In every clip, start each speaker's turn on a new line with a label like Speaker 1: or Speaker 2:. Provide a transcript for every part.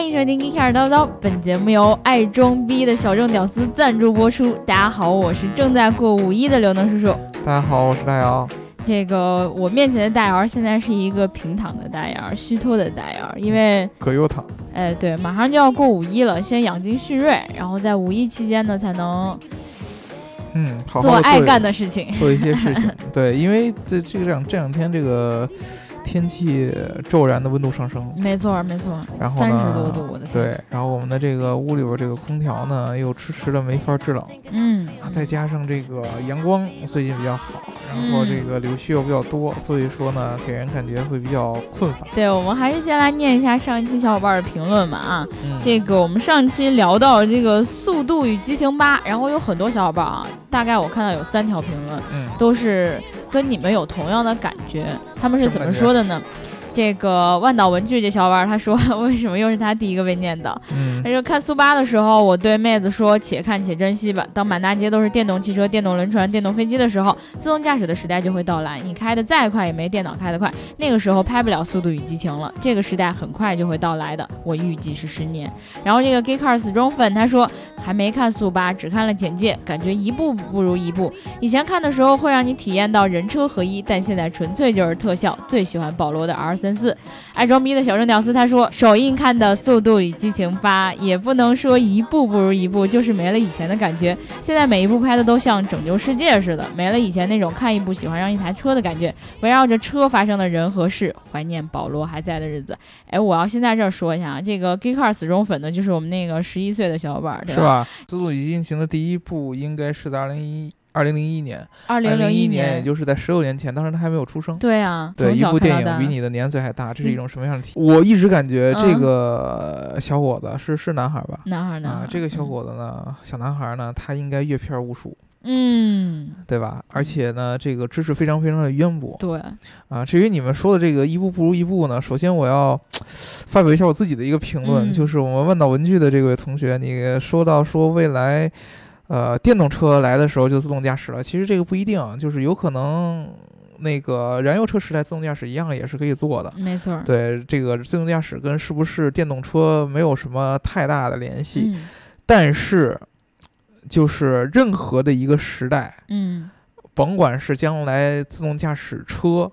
Speaker 1: 欢迎收听《e e k 叨叨》，本节目由爱装逼的小郑屌丝赞助播出。大家好，我是正在过五一的刘能叔叔。
Speaker 2: 大家好，我是大姚。
Speaker 1: 这个我面前的大姚现在是一个平躺的大姚，虚脱的大姚，因为
Speaker 2: 葛优躺。
Speaker 1: 哎，对，马上就要过五一了，先养精蓄锐，然后在五一期间呢，才能
Speaker 2: 嗯，好好
Speaker 1: 做爱干的事情。
Speaker 2: 做一些事情。对，因为这这两这两天这个天气骤然的温度上升，
Speaker 1: 没错，没错，
Speaker 2: 然后
Speaker 1: 三十
Speaker 2: 呢
Speaker 1: 多度，我的天。
Speaker 2: 对，然后我们的这个屋里边这个空调呢又迟迟的没法制冷，
Speaker 1: 嗯，
Speaker 2: 啊再加上这个阳光最近比较好，然后
Speaker 1: 嗯
Speaker 2: 这个柳絮又比较多，所以说呢给人感觉会比较困乏。
Speaker 1: 对，我们还是先来念一下上一期小伙伴的评论吧啊。
Speaker 2: 嗯，
Speaker 1: 这个我们上期聊到这个《速度与激情八》，然后有很多小伙伴啊，大概我看到有三条评论，
Speaker 2: 嗯
Speaker 1: 都是跟你们有同样的感觉。他们是怎么说的呢？这个万岛文具这小伙伴他说，为什么又是他第一个被念叨？
Speaker 2: 嗯
Speaker 1: 他说看速八的时候，我对妹子说：“且看且珍惜吧。”当满大街都是电动汽车、电动轮船、电动飞机的时候，自动驾驶的时代就会到来。你开的再快，也没电脑开得快。那个时候拍不了《速度与激情》了。这个时代很快就会到来的，我预计是十年。然后这个 Gay 死忠粉他说还没看速八，只看了简介，感觉一步不如一步。以前看的时候会让你体验到人车合一，但现在纯粹就是特效。最喜欢保罗的 R 三四。爱装逼的小郑屌丝他说，首映看的《速度与激情八》也不能说一步不如一步，就是没了以前的感觉。现在每一部拍的都像拯救世界似的，没了以前那种看一部喜欢上一台车的感觉。围绕着车发生的人和事，怀念保罗还在的日子。哎，我要先在这儿说一下啊，这个 Gay Car 死忠粉呢，就是我们那个十一岁的小伙伴，对
Speaker 2: 是？吧？《速度与激情》的第一部应该是在二零一二零零一年，
Speaker 1: 二零
Speaker 2: 零
Speaker 1: 一
Speaker 2: 年，也就是在十六年前，当时他还没有出生。
Speaker 1: 对啊，
Speaker 2: 对，一部电影比你的年岁还大，这是一种什么样的体？我一直感觉这个小伙子是是男孩吧？
Speaker 1: 男孩儿男孩儿，，
Speaker 2: 啊这个小伙子呢，小男孩呢，他应该阅片无数，
Speaker 1: 嗯，
Speaker 2: 对吧？而且呢，这个知识非常非常的渊博
Speaker 1: 对，
Speaker 2: 啊。至于你们说的这个一步不如一步呢，首先我要 发表一下我自己的一个评论，
Speaker 1: 嗯
Speaker 2: 就是我们万岛文具的这位同学，你说到说未来。呃，电动车来的时候就自动驾驶了，其实这个不一定，就是有可能那个燃油车时代自动驾驶一样也是可以做的。
Speaker 1: 没错儿，
Speaker 2: 对，这个自动驾驶跟是不是电动车没有什么太大的联系，
Speaker 1: 嗯
Speaker 2: 但是就是任何的一个时代，
Speaker 1: 嗯，
Speaker 2: 甭管是将来自动驾驶车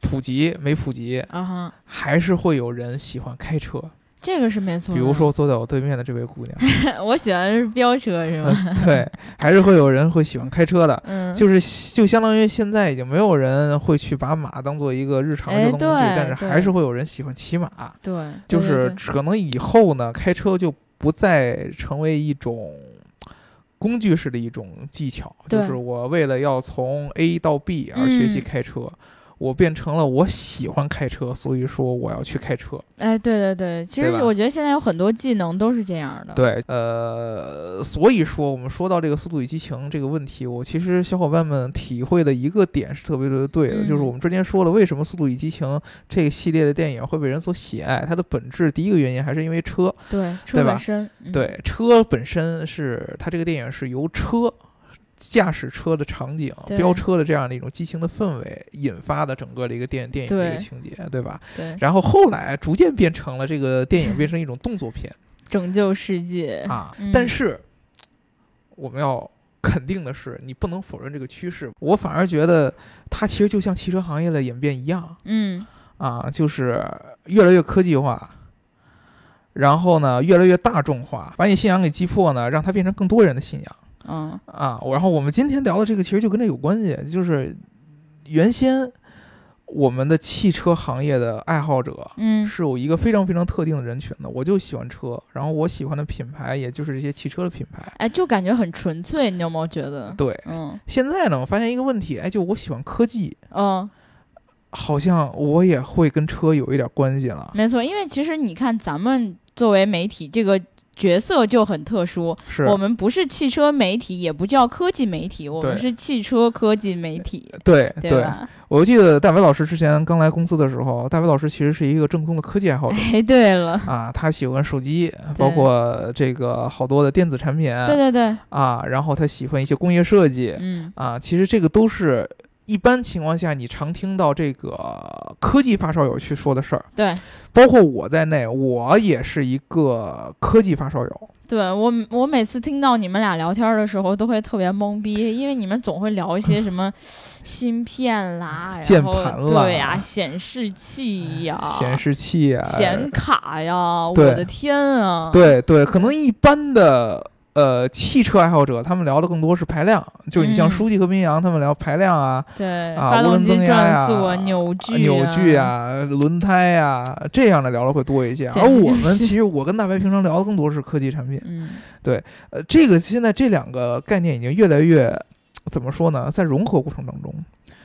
Speaker 2: 普及没普及，
Speaker 1: 啊哈，
Speaker 2: 还是会有人喜欢开车。
Speaker 1: 这个是没错。
Speaker 2: 比如说坐在我对面的这位姑娘，
Speaker 1: 我喜欢的是飙车是吗？
Speaker 2: 对，还是会有人会喜欢开车的。
Speaker 1: 嗯，
Speaker 2: 就是就相当于现在已经没有人会去把马当做一个日常的交通工具，
Speaker 1: 哎
Speaker 2: 但是还是会有人喜欢骑马。
Speaker 1: 对，
Speaker 2: 就是可能以后呢，开车就不再成为一种工具式的一种技巧，就是我为了要从 A 到 B 而学习
Speaker 1: 嗯
Speaker 2: 开车。我变成了我喜欢开车，所以说我要去开车。
Speaker 1: 哎，对对对，其实我觉得现在有很多技能都是这样的。
Speaker 2: 对，呃，所以说我们说到这个《速度与激情》这个问题，我其实小伙伴们体会的一个点是特别特别对的，就是
Speaker 1: 嗯
Speaker 2: 我们之前说了，为什么《速度与激情》这个系列的电影会被人所喜爱，它的本质第一个原因还是因为车。
Speaker 1: 对，车本身，嗯，
Speaker 2: 对，车本身是它这个电影是由车驾驶车的场景、飙车的这样的一种激情的氛围引发的整个的一个电电影的一个情节，对吧？
Speaker 1: 对，
Speaker 2: 然后后来逐渐变成了这个电影变成一种动作片
Speaker 1: 拯救世界
Speaker 2: 啊
Speaker 1: 嗯，
Speaker 2: 但是我们要。肯定的是，你不能否认这个趋势。我反而觉得，它其实就像汽车行业的演变一样
Speaker 1: 嗯，
Speaker 2: 啊，就是越来越科技化，然后呢，越来越大众化，把你信仰给击破呢，让它变成更多人的信仰。
Speaker 1: 嗯，
Speaker 2: 啊，然后我们今天聊的这个其实就跟这有关系，就是原先我们的汽车行业的爱好者
Speaker 1: 嗯，
Speaker 2: 是有一个非常非常特定的人群的，我就喜欢车，然后我喜欢的品牌也就是这些汽车的品牌。
Speaker 1: 哎，就感觉很纯粹，你有没有觉得？
Speaker 2: 对，
Speaker 1: 嗯
Speaker 2: 现在呢，我发现一个问题，哎，就我喜欢科技，
Speaker 1: 嗯，
Speaker 2: 好像我也会跟车有一点关系了。
Speaker 1: 没错，因为其实你看，咱们作为媒体这个角色就很特殊，
Speaker 2: 是。
Speaker 1: 我们不是汽车媒体，也不叫科技媒体，我们是汽车科技媒体，
Speaker 2: 对
Speaker 1: 对吧？
Speaker 2: 我记得大伟老师之前刚来公司的时候，大伟老师其实是一个正宗的科技爱好者。
Speaker 1: 哎，对了，
Speaker 2: 啊，他喜欢手机，包括这个好多的电子产品，
Speaker 1: 对对对，
Speaker 2: 啊，然后他喜欢一些工业设计，
Speaker 1: 嗯，
Speaker 2: 啊，其实这个都是一般情况下，你常听到这个科技发烧友去说的事儿，
Speaker 1: 对，
Speaker 2: 包括我在内，我也是一个科技发烧友。
Speaker 1: 对我，我每次听到你们俩聊天的时候，都会特别懵逼，因为你们总会聊一些什么 芯片啦、
Speaker 2: 键盘啦。
Speaker 1: 对呀、显示器呀、
Speaker 2: 显示器啊，
Speaker 1: 显卡呀，我的天啊！
Speaker 2: 对对，可能一般的呃汽车爱好者，他们聊的更多是排量，就是你像
Speaker 1: 嗯
Speaker 2: 书记和 bin 扬他们聊排量啊、
Speaker 1: 对，
Speaker 2: 啊
Speaker 1: 发动机
Speaker 2: 涡轮增压呀
Speaker 1: 转速啊、扭矩、
Speaker 2: 扭矩，啊、轮胎啊这样的聊的会多一些。而我们其实我跟大白平常聊的更多是科技产品。
Speaker 1: 对，
Speaker 2: 呃，这个现在这两个概念已经越来越怎么说呢，在融合过程当中。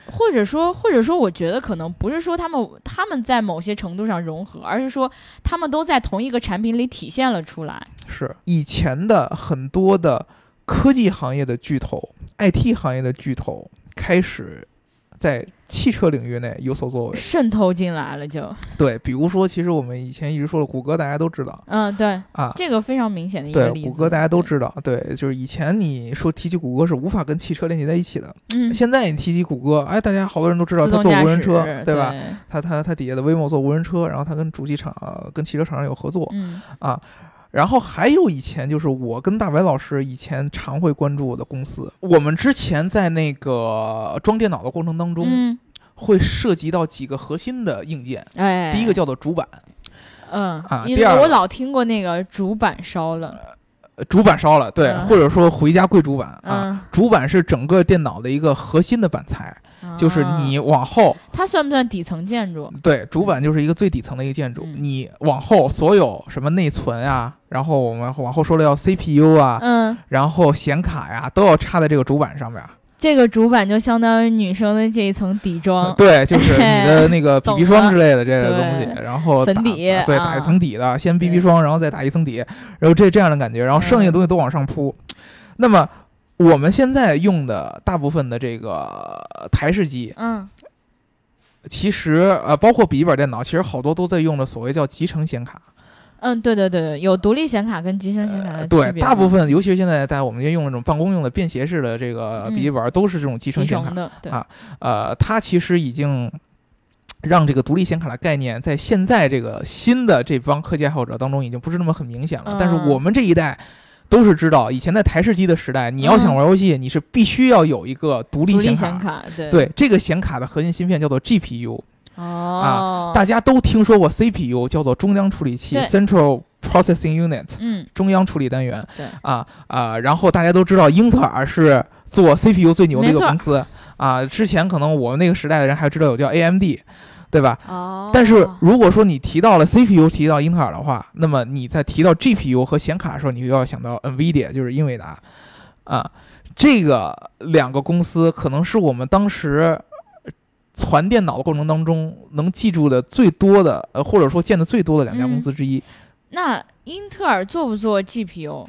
Speaker 1: 或者说，或者说，我觉得可能不是说他们他们在某些程度上融合，而是说他们都在同一个产品里体现了出来。
Speaker 2: 是以前的很多的科技行业的巨头、IT 行业的巨头开始在汽车领域内有所作为。
Speaker 1: 渗透进来了就，
Speaker 2: 对，比如说，其实我们以前一直说的谷歌，大家都知道
Speaker 1: 嗯，对，
Speaker 2: 啊。
Speaker 1: 这个非常明显的一个
Speaker 2: 对，
Speaker 1: 例子。
Speaker 2: 谷歌大家都，知道，对，就是以前你说提起谷歌是无法跟汽车连接在一起的，
Speaker 1: 嗯，
Speaker 2: 现在你提起谷歌，哎，大家好多人都知道
Speaker 1: 自
Speaker 2: 他做无人车，对吧？
Speaker 1: 对？
Speaker 2: 他他他底下的 Waymo 做无人车，然后他跟主机厂、跟汽车厂商有合作，
Speaker 1: 嗯
Speaker 2: 啊，然后还有以前就是我跟大白老师以前常会关注的公司，我们之前在那个装电脑的过程当中，
Speaker 1: 嗯，
Speaker 2: 会涉及到几个核心的硬件，
Speaker 1: 哎，
Speaker 2: 第一个叫做主板，
Speaker 1: 嗯
Speaker 2: 啊
Speaker 1: 因为我
Speaker 2: 第二我
Speaker 1: 老听过那个主板烧了，
Speaker 2: 呃主板烧了，对，
Speaker 1: 嗯
Speaker 2: 或者说回家跪主板啊。
Speaker 1: 嗯，
Speaker 2: 主板是整个电脑的一个核心的板材，就是
Speaker 1: 啊
Speaker 2: 你往后，
Speaker 1: 它算不算底层建筑？
Speaker 2: 对，主板就是一个最底层的一个建筑，
Speaker 1: 嗯
Speaker 2: 你往后所有什么内存啊，然后我们往后说了要 CPU 啊，
Speaker 1: 嗯，
Speaker 2: 然后显卡呀，都要插在这个主板上面。
Speaker 1: 这个主板就相当于女生的这一层底妆。
Speaker 2: 对，就是你的 那个 BB 霜之类的这些东西，然后打
Speaker 1: 粉底
Speaker 2: 对，
Speaker 1: 啊
Speaker 2: 打一层底的，先 BB 霜，然后再打一层底，然后这这样的感觉，然后剩下的东西都往上铺。那么我们现在用的大部分的这个台式机，
Speaker 1: 嗯，
Speaker 2: 其实呃，包括笔记本电脑，其实好多都在用的所谓叫集成显卡。
Speaker 1: 嗯，对对对对，有独立显卡跟集成显卡的
Speaker 2: 对，
Speaker 1: 别
Speaker 2: 大部分尤其是现在大家我们用那种办公用的便携式的这个笔记本，都是这种集成显卡。
Speaker 1: 的，对，
Speaker 2: 啊呃，它其实已经让这个独立显卡的概念在现在这个新的这帮科技爱好者当中已经不是那么很明显了。但是
Speaker 1: 嗯。
Speaker 2: 我们这一代都是知道，以前在台式机的时代，你要想
Speaker 1: 嗯。
Speaker 2: 玩游戏，你是必须要有一个独立显
Speaker 1: 显卡，对。
Speaker 2: 对，这个显卡的核心芯片叫做 GPU，
Speaker 1: 哦，
Speaker 2: 大家都听说过 CPU，叫做中央处理器 （Central Processing Unit）。
Speaker 1: 嗯，
Speaker 2: 中央处理单元
Speaker 1: 对，
Speaker 2: 啊啊，然后大家都知道英特尔是做 CPU 最牛的一个公司啊。之前可能我们那个时代的人还知道有叫 AMD，对吧？
Speaker 1: 哦，
Speaker 2: 但是如果说你提到了 CPU，提到英特尔的话，那么你在提到 GPU 和显卡的时候，你就要想到 NVIDIA，就是英伟达啊。这个两个公司可能是我们当时传电脑的过程当中能记住的最多的，呃，或者说见的最多的两家公司之一。
Speaker 1: 那英特尔做不做 GPU？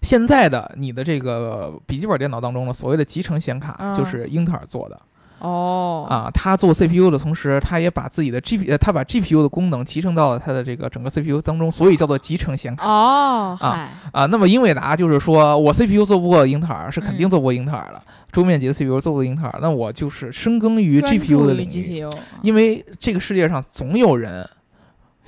Speaker 2: 现在的你的这个笔记本电脑当中的所谓的集成显卡，
Speaker 1: 嗯
Speaker 2: 就是英特尔做的、
Speaker 1: 哦，
Speaker 2: 啊。它做 CPU 的同时，它也把自己的 G P，呃，它把 GPU 的功能集成到了它的这个整个 CPU 当中，所以叫做集成显卡
Speaker 1: 哦，
Speaker 2: 啊，啊。那么英伟达就是说我 CPU 做不过英特尔，是肯定
Speaker 1: 嗯
Speaker 2: 做不过英特尔了。桌面级的 CPU 做不过英特尔，那我就是深耕于 GPU 的领域
Speaker 1: ，GPU，
Speaker 2: 因为这个世界上总有人。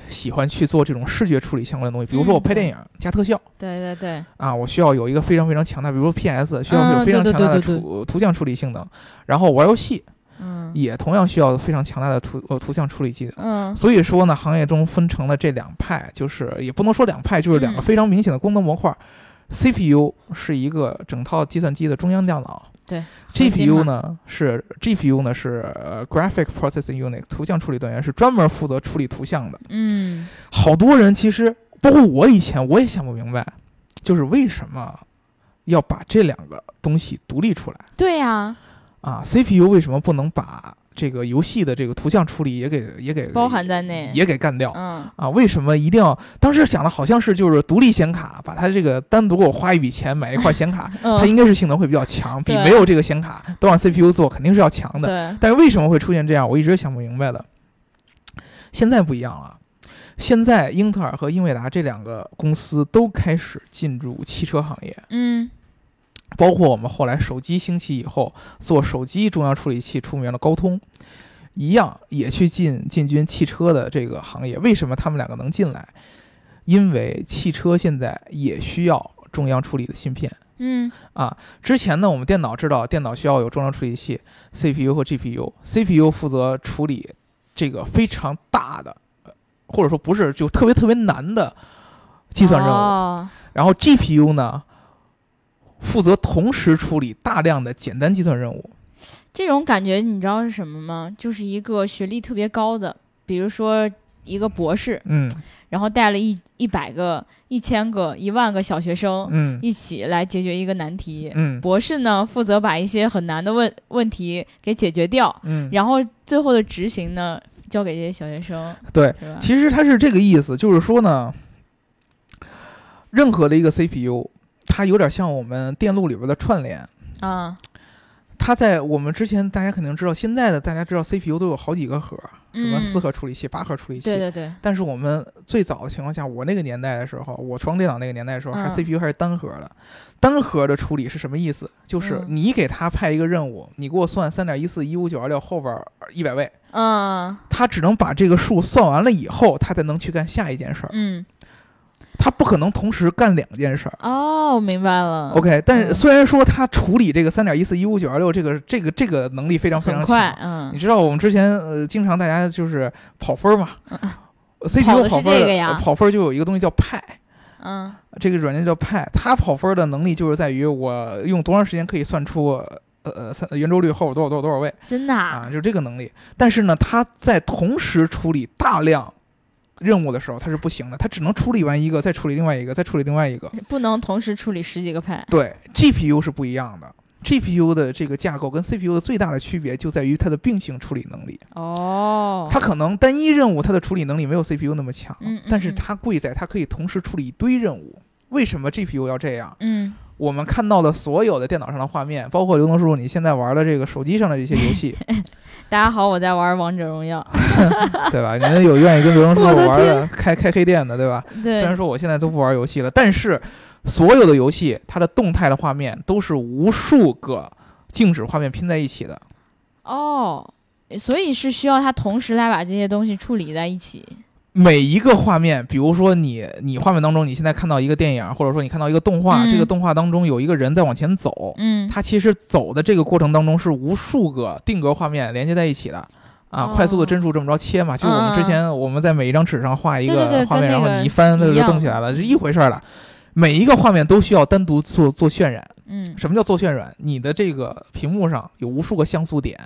Speaker 2: 喜欢去做这种视觉处理相关的东西，比如说我拍电影加特效，
Speaker 1: 对对对，
Speaker 2: 啊，我需要有一个非常非常强大，比如说 PS 需要有非常强大的图图像处理性能，然后玩游戏
Speaker 1: 嗯。
Speaker 2: 也同样需要非常强大的图呃图像处理技能。
Speaker 1: 嗯。
Speaker 2: 所以说呢，行业中分成了这两派，就是也不能说两派，就是两个
Speaker 1: 嗯。
Speaker 2: 非常明显的功能模块。CPU 是一个整套计算机的中央大脑
Speaker 1: 对
Speaker 2: ，GPU 呢是 GPU 呢是呃 Graphic Processing Unit 图像处理单元，是专门负责处理图像的。
Speaker 1: 嗯
Speaker 2: 好多人其实，包括我以前我也想不明白，就是为什么要把这两个东西独立出来
Speaker 1: 对呀，
Speaker 2: 啊？CPU 为什么不能把这个游戏的这个图像处理也给也给
Speaker 1: 包含在内，
Speaker 2: 也给干掉？
Speaker 1: 嗯
Speaker 2: 啊，为什么一定要？当时想的好像是就是独立显卡，把它这个单独给我花一笔钱买一块显卡，它
Speaker 1: 嗯，
Speaker 2: 应该是性能会比较强，比没有这个显卡都让 CPU 做肯定是要强的。
Speaker 1: 对，
Speaker 2: 但是为什么会出现这样？我一直想不明白的。现在不一样了，现在英特尔和英伟达这两个公司都开始进入汽车行业。
Speaker 1: 嗯
Speaker 2: 包括我们后来手机兴起以后，做手机中央处理器出名的高通，一样也去进进军汽车的这个行业。为什么他们两个能进来？因为汽车现在也需要中央处理的芯片。
Speaker 1: 嗯
Speaker 2: 啊，之前呢，我们电脑知道电脑需要有中央处理器 CPU 和 GPU，CPU 负责处理这个非常大的，呃或者说不是就特别特别难的计算任务，
Speaker 1: 哦
Speaker 2: 然后 GPU 呢负责同时处理大量的简单计算任务。
Speaker 1: 这种感觉你知道是什么吗？就是一个学历特别高的，比如说一个博士，
Speaker 2: 嗯
Speaker 1: 然后带了一一百个、一千个、一万个小学生
Speaker 2: 嗯
Speaker 1: 一起来解决一个难题。
Speaker 2: 嗯
Speaker 1: 博士呢，负责把一些很难的问问题给解决掉，
Speaker 2: 嗯，
Speaker 1: 然后最后的执行呢，交给这些小学生，
Speaker 2: 对，其实他是这个意思，就是说呢，任何的一个 CPU，它有点像我们电路里边的串联。
Speaker 1: 啊，
Speaker 2: 它在我们之前，大家肯定知道，现在的大家知道 CPU 都有好几个核，什么
Speaker 1: 嗯
Speaker 2: 四核处理器、八核处理器。
Speaker 1: 对对对，
Speaker 2: 但是我们最早的情况下，我那个年代的时候，我装电脑那个年代的时候，还
Speaker 1: 嗯
Speaker 2: CPU 还是单核的。单核的处理是什么意思？就是
Speaker 1: 嗯
Speaker 2: 你给他派一个任务，你给我算三点一四一五九二六后边一百位，
Speaker 1: 嗯
Speaker 2: 他只能把这个数算完了以后，他才能去干下一件事儿。
Speaker 1: 嗯，
Speaker 2: 他不可能同时干两件事儿。
Speaker 1: 哦，我明白了。
Speaker 2: OK，但是
Speaker 1: 嗯。
Speaker 2: 虽然说他处理这个三点一四一五九二六这个这个这个能力非常非常
Speaker 1: 快，，嗯。
Speaker 2: 你知道我们之前呃经常大家就是跑分儿嘛
Speaker 1: 跑
Speaker 2: ，CPU 跑分跑分儿就有一个东西叫派，
Speaker 1: 嗯。
Speaker 2: 这个软件叫派，它跑分儿的能力就是在于我用多长时间可以算出呃呃三圆周率后多少多少多少位。
Speaker 1: 真的
Speaker 2: 啊，就是这个能力。但是呢，它在同时处理大量任务的时候，它是不行的，它只能处理完一个，再处理另外一个，再处理另外一个。
Speaker 1: 不能同时处理十几个派。
Speaker 2: 对，GPU 是不一样的。GPU 的这个架构跟 CPU 的最大的区别就在于它的并行处理能力。
Speaker 1: 哦，
Speaker 2: 它可能单一任务它的处理能力没有 CPU 那么强，
Speaker 1: 嗯嗯
Speaker 2: 但是
Speaker 1: 嗯
Speaker 2: 它贵在它可以同时处理一堆任务。为什么 GPU 要这样？
Speaker 1: 嗯
Speaker 2: 我们看到的所有的电脑上的画面，包括刘能叔叔你现在玩的这个手机上的这些游戏，
Speaker 1: 大家好，我在玩王者荣耀。
Speaker 2: 对吧？你们有愿意跟刘能叔叔玩的，开开黑店的，对吧？虽然，说我现在都不玩游戏了，但是所有的游戏它的动态的画面都是无数个静止画面拼在一起的。
Speaker 1: 哦，所以是需要它同时来把这些东西处理在一起。
Speaker 2: 每一个画面，比如说你你画面当中，你现在看到一个电影，或者说你看到一个动画，
Speaker 1: 嗯
Speaker 2: 这个动画当中有一个人在往前走，
Speaker 1: 嗯
Speaker 2: 他其实走的这个过程当中是无数个定格画面连接在一起的。啊，
Speaker 1: 哦
Speaker 2: 快速的帧数这么着切嘛，就是我们之前我们在每一张纸上画一个画面，然后你一翻，它就动起来了，是一回事儿了。每一个画面都需要单独做做渲染。
Speaker 1: 嗯
Speaker 2: 什么叫做渲染？你的这个屏幕上有无数个像素点，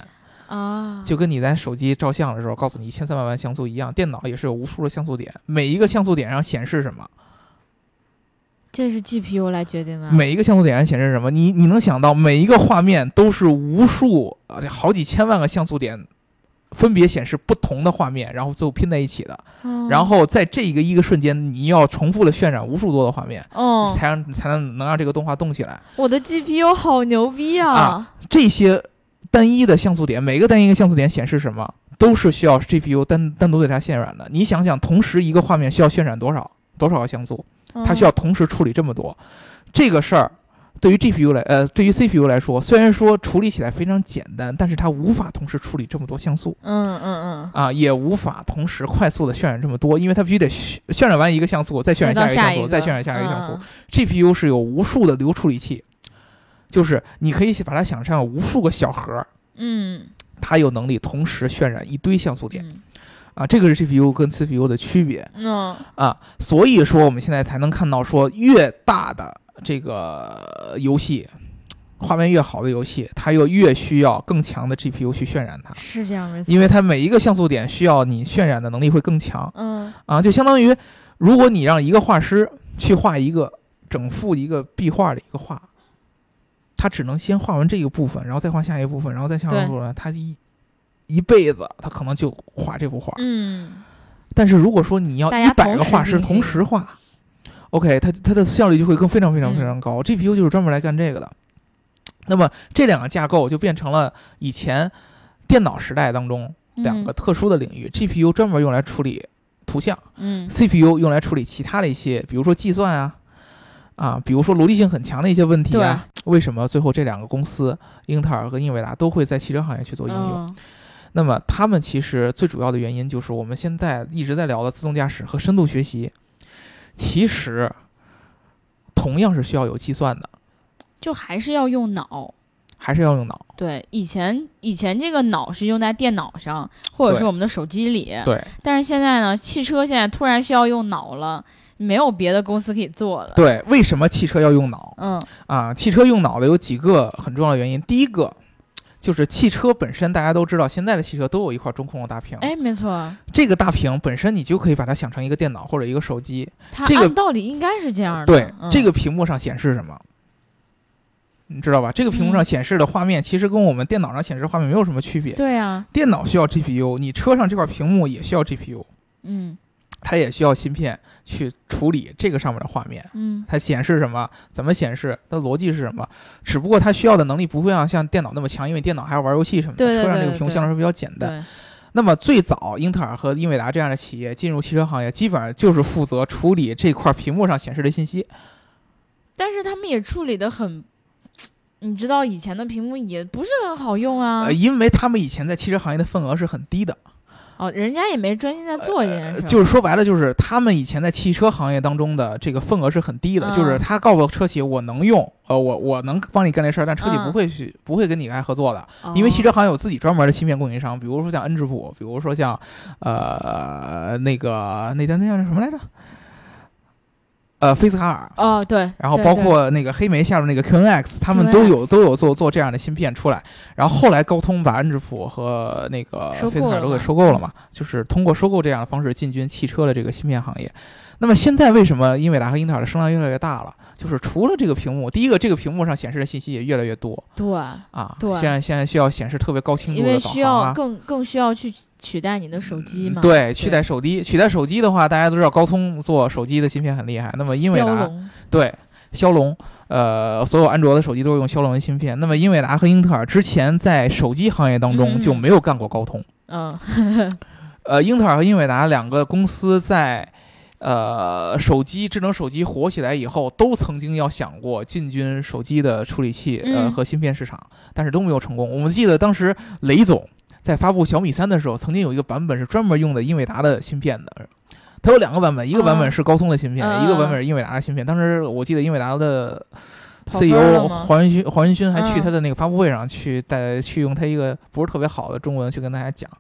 Speaker 1: 啊，
Speaker 2: 就跟你在手机照相的时候告诉你一千三百万像素一样，电脑也是有无数的像素点，每一个像素点上显示什么，
Speaker 1: 这是 GPU 来决定的。
Speaker 2: 每一个像素点上显示什么，你你能想到每一个画面都是无数啊，这好几千万个像素点。分别显示不同的画面，然后最后拼在一起的。
Speaker 1: 哦，
Speaker 2: 然后在这一个一个瞬间，你要重复的渲染无数多的画面，
Speaker 1: 哦，
Speaker 2: 才让才能能让这个动画动起来。
Speaker 1: 我的 GPU 好牛逼啊！
Speaker 2: 啊这些单一的像素点，每个单一的像素点显示什么，都是需要 GPU 单单独对它渲染的。你想想，同时一个画面需要渲染多少多少个像素，它需要同时处理这么多，这个事儿。对于 GPU 来，呃，对于 CPU 来说，虽然说处理起来非常简单，但是它无法同时处理这么多像素
Speaker 1: 嗯嗯嗯，
Speaker 2: 啊，也无法同时快速的渲染这么多，因为它必须得渲渲染完一个像素，再渲染下一个像素，再渲染下一个像素。
Speaker 1: 嗯
Speaker 2: GPU 是有无数的流处理器，就是你可以把它想象无数个小核，
Speaker 1: 嗯，
Speaker 2: 它有能力同时渲染一堆像素点。
Speaker 1: 嗯。
Speaker 2: 啊，这个是 GPU 跟 CPU 的区别
Speaker 1: 嗯。
Speaker 2: 啊，所以说我们现在才能看到说越大的这个游戏。画面越好的游戏，它又越需要更强的 GPU 去渲染它，
Speaker 1: 是这样没错。
Speaker 2: 因为它每一个像素点需要你渲染的能力会更强
Speaker 1: 嗯。
Speaker 2: 啊，就相当于如果你让一个画师去画一个整幅一个壁画的一个画，他只能先画完这个部分，然后再画下一部分，然后再下一个部分，他一一辈子他可能就画这幅画。
Speaker 1: 嗯。
Speaker 2: 但是如果说你要一百个画师同时画，OK，它它的效率就会更非常非常
Speaker 1: 嗯。
Speaker 2: 非常高。GPU 就是专门来干这个的。那么这两个架构就变成了以前电脑时代当中两个特殊的领域、g p u 专门用来处理图像
Speaker 1: 嗯
Speaker 2: ，CPU 用来处理其他的一些，比如说计算啊，啊，比如说逻辑性很强的一些问题啊，为什么最后这两个公司英特尔和英伟达都会在汽车行业去做应用？
Speaker 1: 嗯
Speaker 2: 那么他们其实最主要的原因就是我们现在一直在聊的自动驾驶和深度学习，其实同样是需要有计算的，
Speaker 1: 就还是要用脑。
Speaker 2: 还是要用脑。
Speaker 1: 对，以前以前这个脑是用在电脑上，或者是我们的手机里。
Speaker 2: 对
Speaker 1: 但是现在呢，汽车现在突然需要用脑了，没有别的公司可以做了。
Speaker 2: 对，为什么汽车要用脑
Speaker 1: 嗯
Speaker 2: 啊？汽车用脑的有几个很重要的原因。第一个就是汽车本身，大家都知道，现在的汽车都有一块中控的大屏。
Speaker 1: 哎，没错，
Speaker 2: 这个大屏本身，你就可以把它想成一个电脑或者一个手机。
Speaker 1: 它
Speaker 2: 这个
Speaker 1: 按道理应该是这样的。
Speaker 2: 对，
Speaker 1: 嗯、
Speaker 2: 这个屏幕上显示什么？你知道吧？这个屏幕上
Speaker 1: 嗯
Speaker 2: 显示的画面，其实跟我们电脑上显示画面没有什么区别。
Speaker 1: 对啊，
Speaker 2: 电脑需要 GPU，你车上这块屏幕也需要 GPU，
Speaker 1: 嗯
Speaker 2: 它也需要芯片去处理这个上面的画面。
Speaker 1: 嗯
Speaker 2: 它显示什么？怎么显示？它的逻辑是什么？只不过它需要的能力不会像像电脑那么强，因为电脑还要玩游戏什么的。
Speaker 1: 对对
Speaker 2: 车上这个屏幕相对来说比较简单。那么最早，英特尔和英伟达这样的企业进入汽车行业，基本上就是负责处理这块屏幕上显示的信息。
Speaker 1: 但是他们也处理的很，你知道以前的屏幕也不是很好用啊。
Speaker 2: 呃，因为他们以前在汽车行业的份额是很低的。
Speaker 1: 哦，人家也没专心在做这件
Speaker 2: 呃
Speaker 1: 事呃。
Speaker 2: 就是说白了，就是他们以前在汽车行业当中的这个份额是很低的，
Speaker 1: 嗯
Speaker 2: 就是他告诉车企我能用，呃，我我能帮你干这事儿，但车企
Speaker 1: 嗯
Speaker 2: 不会去、不会跟你来合作的，
Speaker 1: 哦
Speaker 2: 因为汽车行业有自己专门的芯片供应商，比如说像恩智浦，比如说像呃那个那叫那叫什么来着？呃，菲斯卡尔。
Speaker 1: 哦，对，
Speaker 2: 然后包括那个黑莓下面那个 QNX，他们都有都有做做这样的芯片出来。然后后来高通把恩智浦和那个菲斯卡尔都给收购了嘛，就是通过收购这样的方式进军汽车的这个芯片行业。那么现在为什么英伟达和英特尔的声量越来越大了？就是除了这个屏幕，第一个这个屏幕上显示的信息也越来越多
Speaker 1: 对，
Speaker 2: 啊。
Speaker 1: 对
Speaker 2: 现在现在需要显示特别高清
Speaker 1: 因
Speaker 2: 度的导
Speaker 1: 为需要。更更需要去取代你的手机嘛。
Speaker 2: 对，取代手机，取代手机的话，大家都知道高通做手机的芯片很厉害。那么英伟达对，骁龙，呃，所有安卓的手机都是用骁龙的芯片。那么英伟达和英特尔之前在手机行业当中
Speaker 1: 嗯
Speaker 2: 就没有干过高通。
Speaker 1: 嗯
Speaker 2: 呃，英特尔和英伟达两个公司在呃手机智能手机火起来以后，都曾经要想过进军手机的处理器呃
Speaker 1: 嗯
Speaker 2: 和芯片市场，但是都没有成功。我们记得当时雷总在发布小米三的时候，曾经有一个版本是专门用的英伟达的芯片的。它有两个版本，一个版本
Speaker 1: 啊
Speaker 2: 是高通的芯片，
Speaker 1: 啊
Speaker 2: 一个版本是英伟达的芯片。当时我记得英伟达的 CEO 黄仁勋，黄仁勋还去
Speaker 1: 嗯
Speaker 2: 他的那个发布会上去带去用他一个不是特别好的中文去跟大家讲，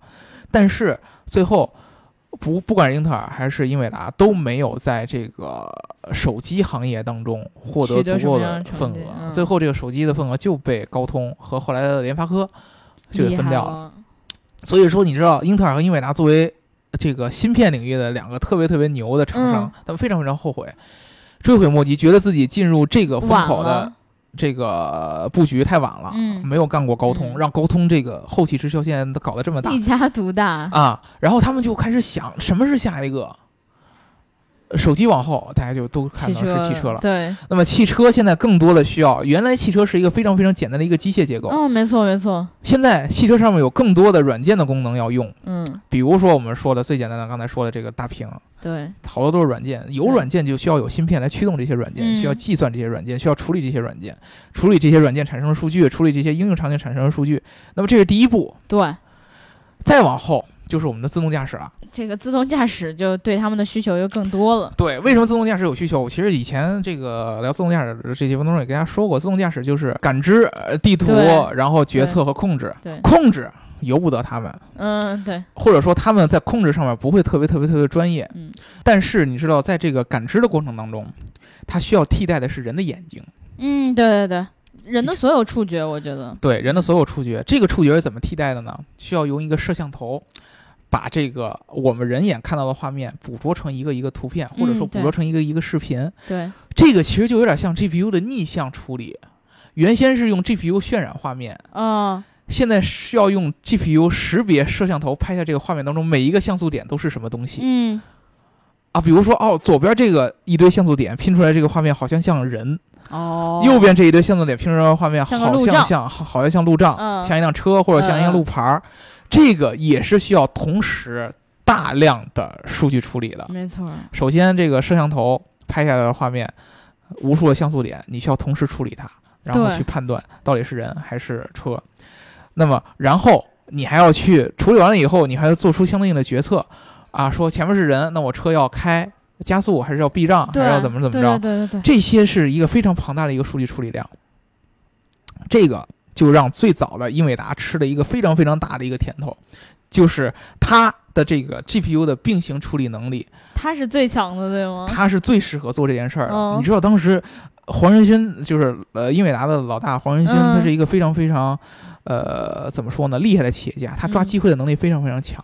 Speaker 2: 但是最后不不管是英特尔还是英伟达都没有在这个手机行业当中获得足够
Speaker 1: 的
Speaker 2: 份额，
Speaker 1: 嗯
Speaker 2: 最后这个手机的份额就被高通和后来的联发科就给分掉了。
Speaker 1: 了。
Speaker 2: 所以说，你知道英特尔和英伟达作为这个芯片领域的两个特别特别牛的厂商，
Speaker 1: 嗯
Speaker 2: 他们非常非常后悔，追悔莫及，觉得自己进入这个风口的
Speaker 1: 了，
Speaker 2: 这个布局太晚了，
Speaker 1: 嗯
Speaker 2: 没有干过高通，
Speaker 1: 嗯
Speaker 2: 让高通这个后起之秀现在都搞得这么大
Speaker 1: 一家独大。
Speaker 2: 啊，然后他们就开始想什么是下一个。手机往后，大家就都看到是汽车了。
Speaker 1: 对，
Speaker 2: 那么汽车现在更多的需要，原来汽车是一个非常非常简单的一个机械结构，
Speaker 1: 嗯，没错没错，
Speaker 2: 现在汽车上面有更多的软件的功能要用，
Speaker 1: 嗯，
Speaker 2: 比如说我们说的最简单的，刚才说的这个大屏，
Speaker 1: 对，
Speaker 2: 好多都是软件，有软件就需要有芯片来驱动这些软件，
Speaker 1: 嗯。
Speaker 2: 需要计算这些软件，需要处理这些软件，处理这些软件产生的数据，处理这些应用场景产生的数据。那么这是第一步，
Speaker 1: 对，
Speaker 2: 再往后就是我们的自动驾驶了。
Speaker 1: 这个自动驾驶就对他们的需求又更多了。
Speaker 2: 对，为什么自动驾驶有需求？其实以前这个聊自动驾驶的这些分钟也跟大家说过，自动驾驶就是感知、呃地图，然后决策和控制。
Speaker 1: 对，
Speaker 2: 控制由不得他们，
Speaker 1: 嗯，对，
Speaker 2: 或者说他们在控制上面不会特别特别特别专业。
Speaker 1: 嗯，
Speaker 2: 但是你知道，在这个感知的过程当中，它需要替代的是人的眼睛，
Speaker 1: 嗯，对对对，人的所有触觉，我觉得，
Speaker 2: 对人的所有触觉。这个触觉是怎么替代的呢？需要用一个摄像头。把这个我们人眼看到的画面捕捉成一个一个图片，或者说捕捉成一个一个视频，
Speaker 1: 对，
Speaker 2: 这个其实就有点像 GPU 的逆向处理。原先是用 GPU 渲染画面，
Speaker 1: 嗯，
Speaker 2: 现在需要用 GPU 识别摄像头拍下这个画面当中每一个像素点都是什么东西。
Speaker 1: 嗯，
Speaker 2: 啊，比如说哦，左边这个一堆像素点拼出来这个画面好像像人，
Speaker 1: 哦，
Speaker 2: 右边这一堆像素点拼出来的画面好
Speaker 1: 像
Speaker 2: 像像好好像像路障，
Speaker 1: 嗯
Speaker 2: 像一辆车或者像一辆
Speaker 1: 嗯嗯
Speaker 2: 路牌儿，这个也是需要同时大量的数据处理的。
Speaker 1: 没错，
Speaker 2: 首先，这个摄像头拍下来的画面。无数的像素点，你需要同时处理它，然后去判断到底是人还是车。那么，然后你还要去处理完了以后，你还要做出相应的决策啊，说前面是人，那我车要开加速还是要避让，还，是要怎么怎么
Speaker 1: 对
Speaker 2: 着？
Speaker 1: 对对对对，
Speaker 2: 这些是一个非常庞大的一个数据处理量，这个就让最早的英伟达吃了一个非常非常大的一个甜头，就是它的这个 GPU 的并行处理能力，
Speaker 1: 它是最强的，对吗？
Speaker 2: 它是最适合做这件事儿的。
Speaker 1: 嗯
Speaker 2: 你知道当时黄仁勋就是呃英伟达的老大黄仁勋，
Speaker 1: 嗯
Speaker 2: 他是一个非常非常呃怎么说呢厉害的企业家，他抓
Speaker 1: 嗯
Speaker 2: 机会的能力非常非常强。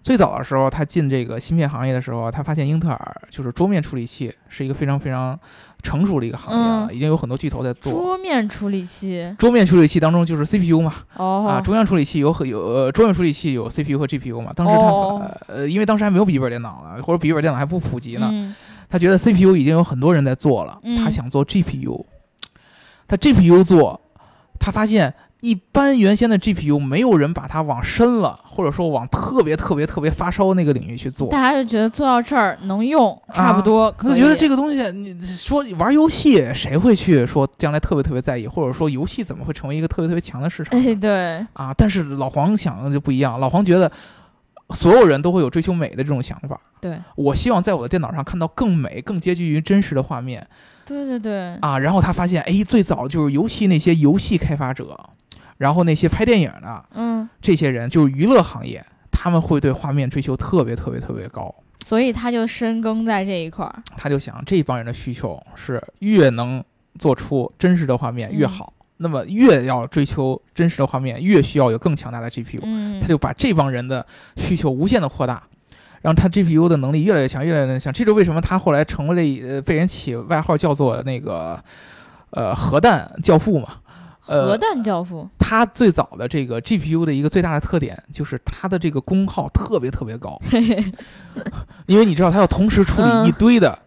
Speaker 2: 最早的时候，他进这个芯片行业的时候，他发现英特尔就是桌面处理器是一个非常非常成熟的一个行业了，
Speaker 1: 嗯。
Speaker 2: 已经有很多巨头在做。
Speaker 1: 桌面处理器。
Speaker 2: 桌面处理器当中就是 CPU 嘛，
Speaker 1: 哦。
Speaker 2: 啊，中央处理器有很有呃，桌面处理器有 CPU 和 GPU 嘛。当时他、
Speaker 1: 哦。
Speaker 2: 呃，因为当时还没有笔记本电脑呢，或者笔记本电脑还不普及呢，
Speaker 1: 嗯。
Speaker 2: 他觉得 CPU 已经有很多人在做了，
Speaker 1: 嗯。
Speaker 2: 他想做 GPU。他 GPU 做，他发现一般原先的 GPU 没有人把它往深了，或者说往特别特别特别发烧那个领域去做。
Speaker 1: 大家就觉得做到这儿能用，差不多
Speaker 2: 觉得这个东西，你说玩游戏谁会去说将来特别特别在意，或者说游戏怎么会成为一个特别特别强的市场？
Speaker 1: 哎，对，
Speaker 2: 啊，但是老黄想的就不一样，老黄觉得所有人都会有追求美的这种想法。
Speaker 1: 对，
Speaker 2: 我希望在我的电脑上看到更美、更接近于真实的画面
Speaker 1: 对对对，
Speaker 2: 啊。然后他发现，哎，最早就是尤其那些游戏开发者，然后那些拍电影的
Speaker 1: 嗯，
Speaker 2: 这些人，就是娱乐行业，他们会对画面追求特别特别特别高。
Speaker 1: 所以他就深耕在这一块儿。
Speaker 2: 他就想，这帮人的需求是越能做出真实的画面越
Speaker 1: 嗯
Speaker 2: 好，那么越要追求真实的画面，越需要有更强大的 GPU。
Speaker 1: 嗯，
Speaker 2: 他就把这帮人的需求无限的扩大，让他 GPU 的能力越来越强，越来越强。这就是为什么他后来成为了呃被人起外号叫做那个呃核弹教父嘛。呃
Speaker 1: 核弹教父。
Speaker 2: 他最早的这个 GPU 的一个最大的特点就是它的这个功耗特别特别高，因为你知道它要同时处理一堆的。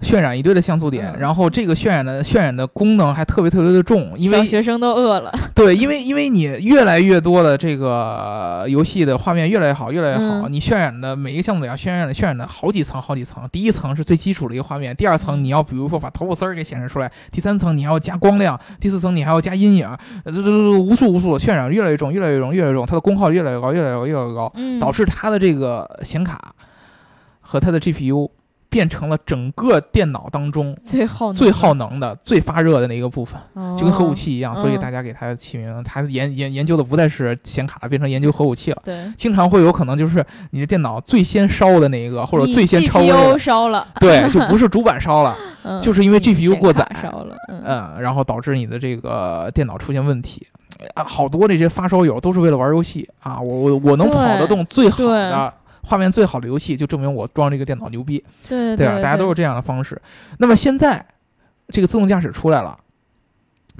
Speaker 2: 渲染一堆的像素点，
Speaker 1: 嗯
Speaker 2: 然后这个渲染的渲染的功能还特别特别的重，因为
Speaker 1: 小学生都饿了。
Speaker 2: 对，因为因为你越来越多的这个游戏的画面越来越好，越来越好，
Speaker 1: 嗯
Speaker 2: 你渲染的每一个像素点渲染的渲染的好几层好几层。第一层是最基础的一个画面，第二层你要比如说把头发丝儿给显示出来，第三层你还要加光亮，第四层你还要加阴影，呃这这这无数无数的渲染越来越重，越来越重，越来越重，它的功耗越来越高，越来越高，越来越高，
Speaker 1: 嗯，
Speaker 2: 导致它的这个显卡和它的 GPU 变成了整个电脑当中
Speaker 1: 最耗
Speaker 2: 最耗能的、最发热的那一个部分。
Speaker 1: 能
Speaker 2: 就跟核武。器一样，所以
Speaker 1: 嗯
Speaker 2: 大家给它起名，它研研研究的不再是显卡，变成研究核武器了。
Speaker 1: 对，
Speaker 2: 经常会有可能就是你的电脑最先烧的那一个，或者最先超微
Speaker 1: GPU，烧了，
Speaker 2: 对，就不是主板烧了，
Speaker 1: 嗯
Speaker 2: 就是因为 GPU 过载
Speaker 1: 烧了。嗯，
Speaker 2: 嗯，然后导致你的这个电脑出现问题。啊，好多这些发烧友都是为了玩游戏啊，我我我能跑得动最好的。画面最好的游戏，就证明我装这个电脑牛逼，
Speaker 1: 对对
Speaker 2: 对吧？大家都是这样的方式。那么现在这个自动驾驶出来了，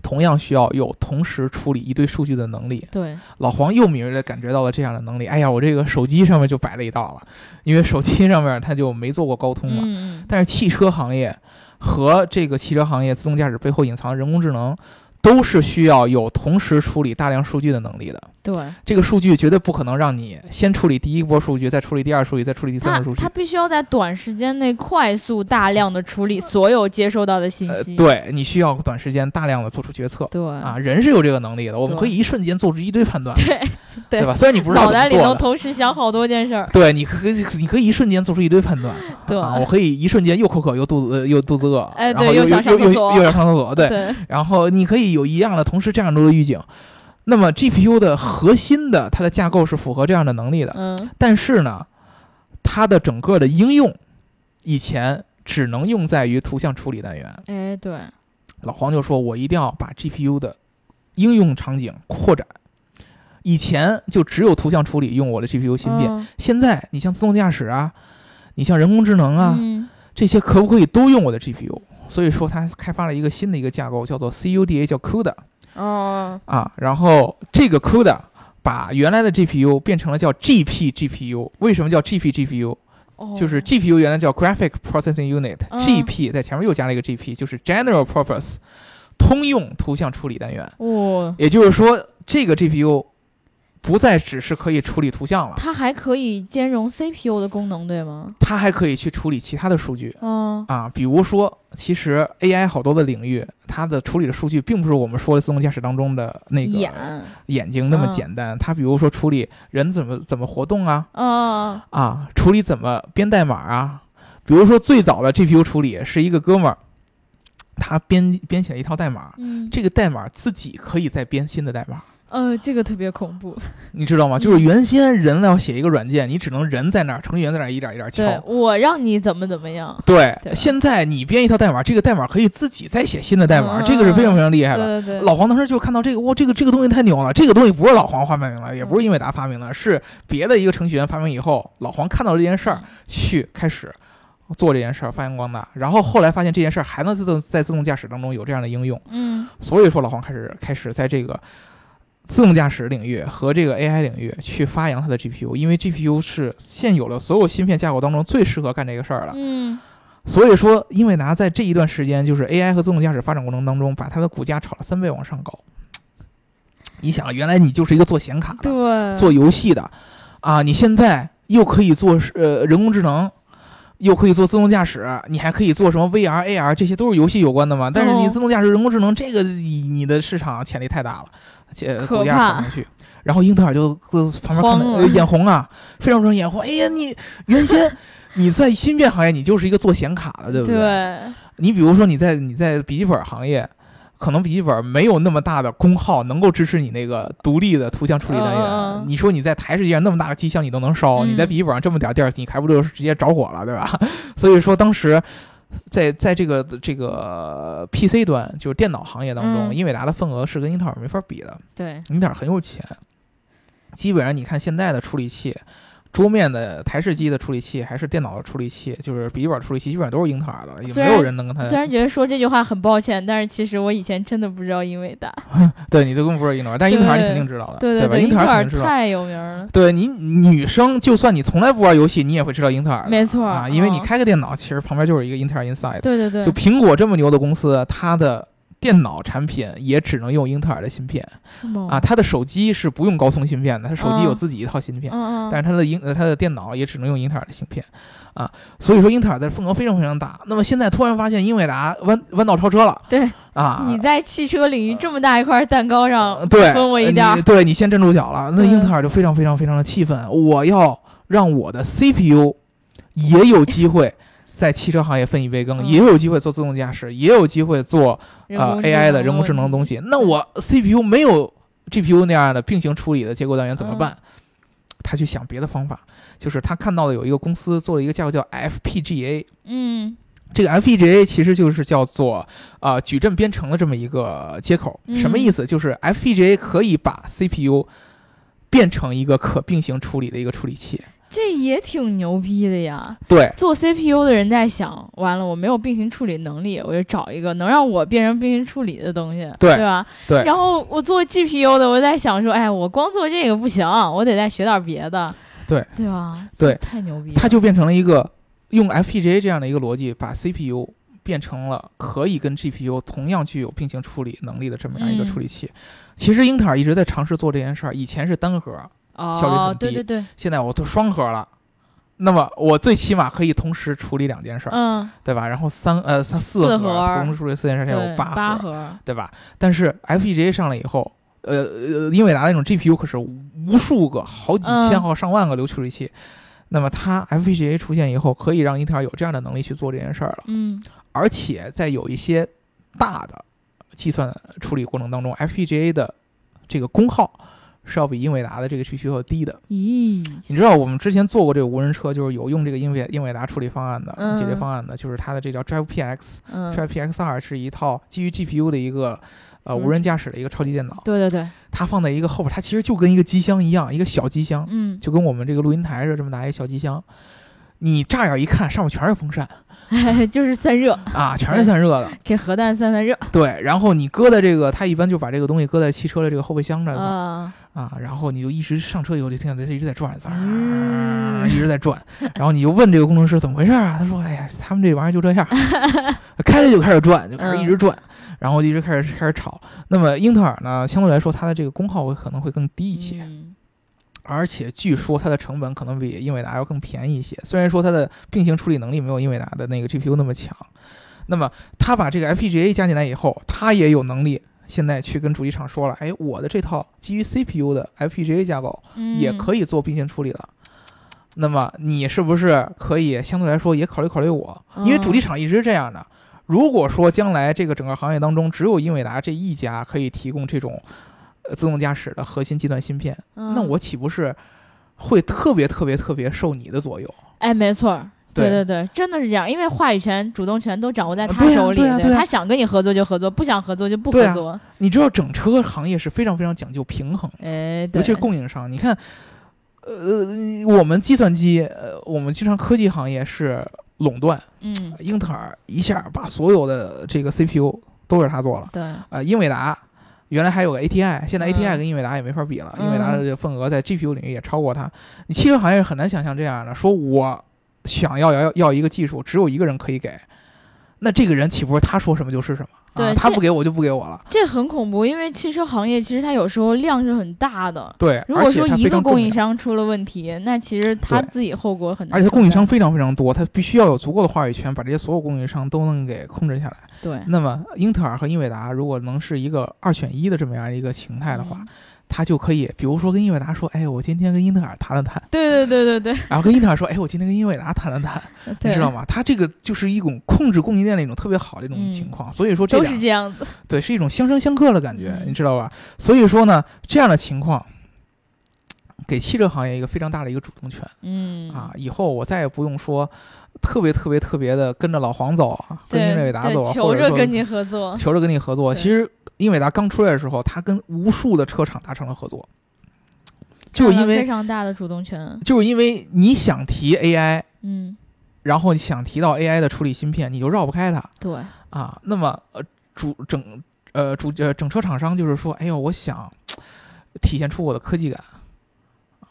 Speaker 2: 同样需要有同时处理一堆数据的能力。
Speaker 1: 对，
Speaker 2: 老黄又敏锐地感觉到了这样的能力。哎呀，我这个手机上面就摆了一道了，因为手机上面它就没做过高通嘛。但是汽车行业和这个汽车行业自动驾驶背后隐藏人工智能，都是需要有同时处理大量数据的能力的。
Speaker 1: 对，
Speaker 2: 这个数据绝对不可能让你先处理第一波数据，再处理第二数据，再处理第三波数据
Speaker 1: 它。必须要在短时间内快速大量的处理所有接收到的信
Speaker 2: 呃，
Speaker 1: 息。
Speaker 2: 对你需要短时间大量的做出决策。
Speaker 1: 对
Speaker 2: 啊，人是有这个能力的，我们可以一瞬间做出一堆判断，
Speaker 1: 对对
Speaker 2: 吧？虽然你不知道
Speaker 1: 脑袋里能同时想好多件事儿。
Speaker 2: 对，你可以你可以一瞬间做出一堆判断，
Speaker 1: 对
Speaker 2: 啊，我可以一瞬间又口渴又肚子呃又肚子饿，
Speaker 1: 哎
Speaker 2: 然后又
Speaker 1: 对又想上厕所
Speaker 2: 又想上厕所，对，
Speaker 1: 对，
Speaker 2: 然后你可以有一样的同时这样多的预警。那么 GPU 的核心的它的架构是符合这样的能力的，
Speaker 1: 嗯，
Speaker 2: 但是呢，它的整个的应用以前只能用在于图像处理单元。
Speaker 1: 哎，对，
Speaker 2: 老黄就说：“我一定要把 GPU 的应用场景扩展。以前就只有图像处理用我的 GPU 芯片，
Speaker 1: 嗯。
Speaker 2: 现在你像自动驾驶啊，你像人工智能啊，
Speaker 1: 嗯。
Speaker 2: 这些可不可以都用我的 GPU？所以说，他开发了一个新的一个架构，叫做 CUDA，叫 CUDA
Speaker 1: 哦，
Speaker 2: 啊。然后这个 CUDA 把原来的 GPU 变成了叫 GP GPU。为什么叫 GP GPU？
Speaker 1: 哦
Speaker 2: 就是 GPU 原来叫 Graphic Processing
Speaker 1: 嗯
Speaker 2: Unit，GP 在前面又加了一个 GP，就是 General Purpose 通用图像处理单元。
Speaker 1: 哦，
Speaker 2: 也就是说，这个 GPU 不再只是可以处理图像了，
Speaker 1: 它还可以兼容 CPU 的功能，对吗？
Speaker 2: 它还可以去处理其他的数据。
Speaker 1: 嗯。
Speaker 2: 啊，比如说，其实 AI 好多的领域，它的处理的数据并不是我们说的自动驾驶当中的那个
Speaker 1: 眼，
Speaker 2: 眼睛那么
Speaker 1: 嗯
Speaker 2: 简单，它比如说处理人怎么怎么活动啊，
Speaker 1: 嗯。
Speaker 2: 啊，处理怎么编代码啊，比如说最早的 GPU 处理是一个哥们儿，他编编写了一套代码，
Speaker 1: 嗯，
Speaker 2: 这个代码自己可以再编新的代码。
Speaker 1: 呃，这个特别恐怖。
Speaker 2: 你知道吗？就是原先人要写一个软件，你只能人在那儿，程序员在那儿一点一点
Speaker 1: 对
Speaker 2: 敲。
Speaker 1: 我让你怎么怎么样，
Speaker 2: 对，
Speaker 1: 对
Speaker 2: 现在你编一套代码，这个代码可以自己再写新的代码，
Speaker 1: 嗯
Speaker 2: 这个是非常非常厉害的。
Speaker 1: 对对对，
Speaker 2: 老黄当时就看到这个，哇，这个这个东西太牛了！这个东西不是老黄发明的，也不是英伟达发明的，是别的一个程序员发明以后，老黄看到这件事儿，去开始做这件事儿，发扬光大。然后后来发现这件事儿还能自动在自动驾驶当中有这样的应用，
Speaker 1: 嗯
Speaker 2: 所以说老黄开始开始在这个自动驾驶领域和这个 AI 领域去发扬它的 GPU，因为 GPU 是现有的所有芯片架构当中最适合干这个事儿了。
Speaker 1: 嗯
Speaker 2: 所以说，英伟达在这一段时间，就是 AI 和自动驾驶发展过程当中，把它的股价炒了三倍往上高。你想，原来你就是一个做显卡的、
Speaker 1: 对，
Speaker 2: 做游戏的，啊，你现在又可以做呃人工智能，又可以做自动驾驶，你还可以做什么 VR、AR，这些都是游戏有关的嘛。但是你
Speaker 1: 哦
Speaker 2: 自动驾驶、人工智能这个，你你的市场潜力太大了，且
Speaker 1: 可
Speaker 2: 股价
Speaker 1: 怕
Speaker 2: 炒上去。然后英特尔就呃旁边看着呃眼红啊，非常非常眼红。哎呀，你原先 你在芯片行业，你就是一个做显卡的，对不
Speaker 1: 对，
Speaker 2: 你比如说你在你在笔记本行业，可能笔记本没有那么大的功耗，能够支持你那个独立的图像处理单元。你说你在台式机上那么大的机箱你都能烧，
Speaker 1: 嗯
Speaker 2: 你在笔记本上这么点地儿，你还不就直接着火了，对吧？所以说当时。在在这个这个 PC 端，就是电脑行业当中，
Speaker 1: 嗯
Speaker 2: 英伟达的份额是跟英特尔没法比的。
Speaker 1: 对，
Speaker 2: 英特尔很有钱，基本上你看现在的处理器，桌面的台式机的处理器还是电脑的处理器，就是笔记本处理器，基本上都是英特尔的，也没有人能跟它
Speaker 1: 虽然觉得说这句话很抱歉，但是其实我以前真的不知道英伟达。
Speaker 2: 对你都更不知道英特尔，但是英特尔你肯定知道的，
Speaker 1: 对对，
Speaker 2: 吧？英
Speaker 1: 英特尔
Speaker 2: 肯定知道。
Speaker 1: 太有名了。
Speaker 2: 对你女生，就算你从来不玩游戏，你也会知道英特尔。
Speaker 1: 没错
Speaker 2: 啊，因为你
Speaker 1: 嗯
Speaker 2: 开个电脑，其实旁边就是一个英特尔 Inside。
Speaker 1: 对对对，
Speaker 2: 就苹果这么牛的公司，它的电脑产品也只能用英特尔的芯片？啊，它的手机是不用高通芯片的，它手机有
Speaker 1: 嗯
Speaker 2: 自己一套芯片。但是它的英呃它的电脑也只能用英特尔的芯片，啊，所以说英特尔的份额非常非常大。那么现在突然发现英伟达弯弯道超车了
Speaker 1: 对，
Speaker 2: 啊！
Speaker 1: 你在汽车领域这么大一块蛋糕上
Speaker 2: 呃对，
Speaker 1: 分我一点
Speaker 2: 对你先站住脚了，那英特尔就非常非常非常的气愤，我要让我的 CPU 也有机会在汽车行业分一杯羹，
Speaker 1: 嗯
Speaker 2: 也有机会做自动驾驶，也有机会做呃 AI 的人工智能的东
Speaker 1: 西。
Speaker 2: 那我 CPU 没有 GPU 那样的并行处理的结构单元怎么
Speaker 1: 嗯
Speaker 2: 办？他去想别的方法，就是他看到了有一个公司做了一个架构叫 FPGA，
Speaker 1: 嗯
Speaker 2: 这个 FPGA 其实就是叫做呃矩阵编程的这么一个接口，
Speaker 1: 嗯
Speaker 2: 什么意思？就是 FPGA 可以把 CPU 变成一个可并行处理的一个处理器。
Speaker 1: 这也挺牛逼的呀！
Speaker 2: 对
Speaker 1: 做 CPU 的人在想，完了，我没有并行处理能力，我就找一个能让我变成并行处理的东西，
Speaker 2: 对
Speaker 1: 吧？
Speaker 2: 对
Speaker 1: 然后我做 GPU 的，我在想说，哎，我光做这个不行，我得再学点别的，
Speaker 2: 对
Speaker 1: 对吧？
Speaker 2: 对
Speaker 1: 太牛逼了！
Speaker 2: 它就变成了一个用 FPGA 这样的一个逻辑，把 CPU 变成了可以跟 GPU 同样具有并行处理能力的这么样一个
Speaker 1: 嗯
Speaker 2: 处理器。其实英特尔一直在尝试做这件事儿，以前是单核，效率
Speaker 1: 哦
Speaker 2: 很，低
Speaker 1: 对对对，
Speaker 2: 现在我都双核了。那么我最起码可以同时处理两件事儿，
Speaker 1: 嗯，
Speaker 2: 对吧？然后三呃三四
Speaker 1: 四核
Speaker 2: 同时处理四件事，现在，有八
Speaker 1: 八
Speaker 2: 核，对吧？但是 FPGA 上来以后，呃呃，英伟达那种 GPU 可是无数个、好几千
Speaker 1: 嗯
Speaker 2: 号、上万个流处理器。那么它 FPGA 出现以后，可以让英特尔有这样的能力去做这件事儿了。
Speaker 1: 嗯
Speaker 2: 而且在有一些大的计算处理过程当中，FPGA 的这个功耗是要比英伟达的这个 GPU 要低的。
Speaker 1: 咦，
Speaker 2: 你知道我们之前做过这个无人车，就是有用这个英伟英伟达处理方案的、
Speaker 1: 嗯
Speaker 2: 解决方案的，就是它的这叫 Drive PX。
Speaker 1: 嗯
Speaker 2: ，Drive PX 二是一套基于 GPU 的一个呃无人驾驶的一个超级电脑，
Speaker 1: 对对对，
Speaker 2: 它放在一个后边，它其实就跟一个机箱一样，一个小机箱，
Speaker 1: 嗯，
Speaker 2: 就跟我们这个录音台似的这么大一个小机箱。你乍眼一看，上面全是风扇
Speaker 1: 就是散热，
Speaker 2: 啊，全是散热的。
Speaker 1: 给核弹散散热
Speaker 2: 对，然后你搁在这个，它一般就把这个东西搁在汽车的这个后备箱这
Speaker 1: 啊，
Speaker 2: 啊，然后你就一直上车以后就听见它一直在转，一直在转，然后你就问这个工程师怎么回事啊？他说：“哎呀，他们这玩意儿就这样，开了就开始转，就开始一直转，然后一直开始开始吵。那么英特尔呢，相对来说它的这个功耗会可能会更低一些。
Speaker 1: 嗯
Speaker 2: 而且据说它的成本可能比英伟达要更便宜一些。虽然说它的并行处理能力没有英伟达的那个 GPU 那么强，那么它把这个 FPGA 加进来以后，它也有能力现在去跟主机厂说了，哎，我的这套基于 CPU 的 FPGA 架构也。可以做并行处理了。那么你是不是可以相对来说也考虑考虑我？因为主机厂一直是这样的。如果说将来这个整个行业当中只有英伟达这一家可以提供这种呃自动驾驶的核心计算芯片，
Speaker 1: 嗯
Speaker 2: 那我岂不是会特别特别特别受你的左右？
Speaker 1: 哎，没错儿。对
Speaker 2: 对
Speaker 1: 对对，真的是这样，因为话语权、主动权都掌握在他手里，
Speaker 2: 对啊对啊
Speaker 1: 他想跟你合作就合作，不想合作就不合作。
Speaker 2: 你知道整车行业是非常非常讲究平衡，
Speaker 1: 哎，
Speaker 2: 尤其是供应商。你看，呃，我们计算机，呃，我们经常科技行业是垄断，
Speaker 1: 嗯，
Speaker 2: 英特尔一下把所有的这个 CPU 都是他做了。
Speaker 1: 对，
Speaker 2: 呃，英伟达原来还有个 ATI，现在
Speaker 1: 嗯
Speaker 2: ATI 跟英伟达也没法比了，
Speaker 1: 嗯
Speaker 2: 英伟达的这个份额在 GPU 领域也超过它。你汽车行业很难想象这样的，说我想要要要一个技术，只有一个人可以给，那这个人岂不是他说什么就是什么？
Speaker 1: 对
Speaker 2: 啊，他不给我就不给我了。
Speaker 1: 这很恐怖，因为汽车行业其实它有时候量是很大的。
Speaker 2: 对，
Speaker 1: 如果说一个供应
Speaker 2: 商，
Speaker 1: 出了问题，那其实他自己后果很大。
Speaker 2: 而且供应商，非常非常多，他必须要有足够的话语权，把这些所有供应商都能给控制下来。
Speaker 1: 对，
Speaker 2: 那么，英特尔和英伟达如果能是一个二选一的这么样一个形态的话，
Speaker 1: 嗯
Speaker 2: 他就可以，比如说跟英伟达说，哎，我今天跟英特尔谈了谈，
Speaker 1: 对对对对对
Speaker 2: 然后跟英特尔说，哎，我今天跟英伟达谈了谈，你知道？吗？他这个就是一种控制供应链的一种特别好的一种
Speaker 1: 嗯
Speaker 2: 情况，所以说这
Speaker 1: 都是这样子。
Speaker 2: 对是一种相生相克的感觉，
Speaker 1: 嗯
Speaker 2: 你知道吧？所以说呢，这样的情况给汽车行业一个非常大的一个主动权
Speaker 1: 嗯
Speaker 2: 啊！以后我再也不用说特别特别特别的跟着老黄走啊，跟
Speaker 1: 对
Speaker 2: 英伟达走，
Speaker 1: 求着跟你合作。
Speaker 2: 求着跟你合作。其实英伟达刚出来的时候，它跟无数的车厂达成了合作，就是因
Speaker 1: 为非
Speaker 2: 为
Speaker 1: 常大的主动权。
Speaker 2: 就是因为你想提 AI，
Speaker 1: 嗯，
Speaker 2: 然后你想提到 AI 的处理芯片，你就绕不开它
Speaker 1: 对，
Speaker 2: 啊。那么呃主整呃主呃整车厂商就是说，哎呦，我想体现出我的科技感，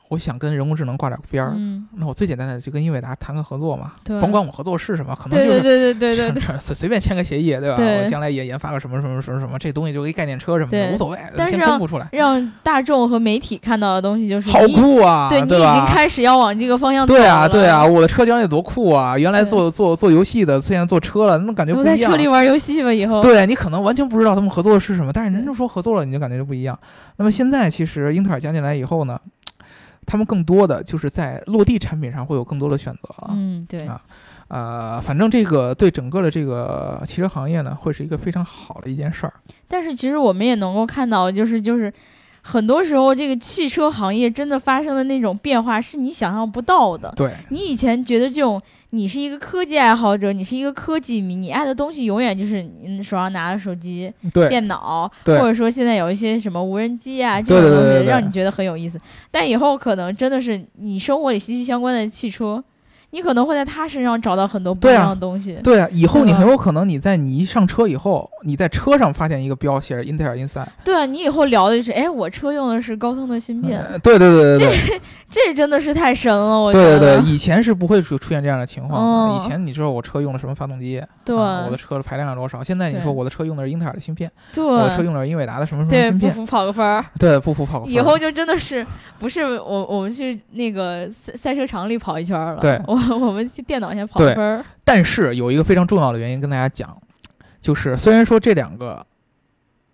Speaker 2: 我想跟人工智能挂点边儿。
Speaker 1: 嗯，
Speaker 2: 那我最简单的就跟英伟达谈个合作嘛，
Speaker 1: 对
Speaker 2: 甭管我合作是什么，可能
Speaker 1: 对
Speaker 2: 就是
Speaker 1: 对对对对 对对。
Speaker 2: 随随便签个协议，对吧？
Speaker 1: 对
Speaker 2: 我将来也研发个什么什么什么什么，这东西就一概念车什么的，无所谓，
Speaker 1: 但是
Speaker 2: 先公布出来，
Speaker 1: 让大众和媒体看到的东西就是
Speaker 2: 好
Speaker 1: 你
Speaker 2: 酷啊，
Speaker 1: 对你已
Speaker 2: 吧？
Speaker 1: 经开始要往这个方向走
Speaker 2: 对啊，
Speaker 1: 了
Speaker 2: 对啊，，我的车将来多酷啊！原来
Speaker 1: 对
Speaker 2: 做做做游戏的，现在做车了，那种感觉不一样
Speaker 1: 我在车。里玩游戏吧，以后。
Speaker 2: 对你可能完全不知道他们合作的是什么，但是人家说合作了，你就感觉就不一样。那么现在其实英特尔加进来以后呢，他们更多的就是在落地产品上会有更多的选择了。
Speaker 1: 嗯，对
Speaker 2: 啊，呃，反正这个对整个的这个汽车行业呢，会是一个非常好的一件事儿。
Speaker 1: 但是其实我们也能够看到，就是就是，很多时候这个汽车行业真的发生的那种变化是你想象不到的。
Speaker 2: 对，
Speaker 1: 你以前觉得这种，你是一个科技爱好者，你是一个科技迷，你爱的东西永远就是你手上拿的手机、电脑，或者说现在有一些什么无人机啊这种东西，让你觉得很有意思。但以后可能真的是你生活里息息相关的汽车，你可能会在他身上找到很多不一样的东西。
Speaker 2: 对啊，以后你很有可能你在你一上车以后，你在车上发现一个标写着英特尔 Inside，
Speaker 1: 对啊，你以后聊的就是，哎，我车用的是高通的芯片，
Speaker 2: 呃对对对对对
Speaker 1: 这真的是太神了，我觉
Speaker 2: 对对
Speaker 1: 得。
Speaker 2: 对，以前是不会出出现这样的情况的。
Speaker 1: 哦
Speaker 2: 以前你知道我车用的什么发动机，
Speaker 1: 对
Speaker 2: 啊我的车的排量是多少？现在你说我的车用的是英特尔的芯片，我的车用的是英伟达的什么什么，芯片，
Speaker 1: 不服跑个分儿。
Speaker 2: 对，不服跑个分儿。
Speaker 1: 以后就真的是不是我我们去那个赛赛车场里跑一圈了，
Speaker 2: 对
Speaker 1: 我我们去电脑先跑分儿。
Speaker 2: 但是有一个非常重要的原因跟大家讲，就是虽然说这两个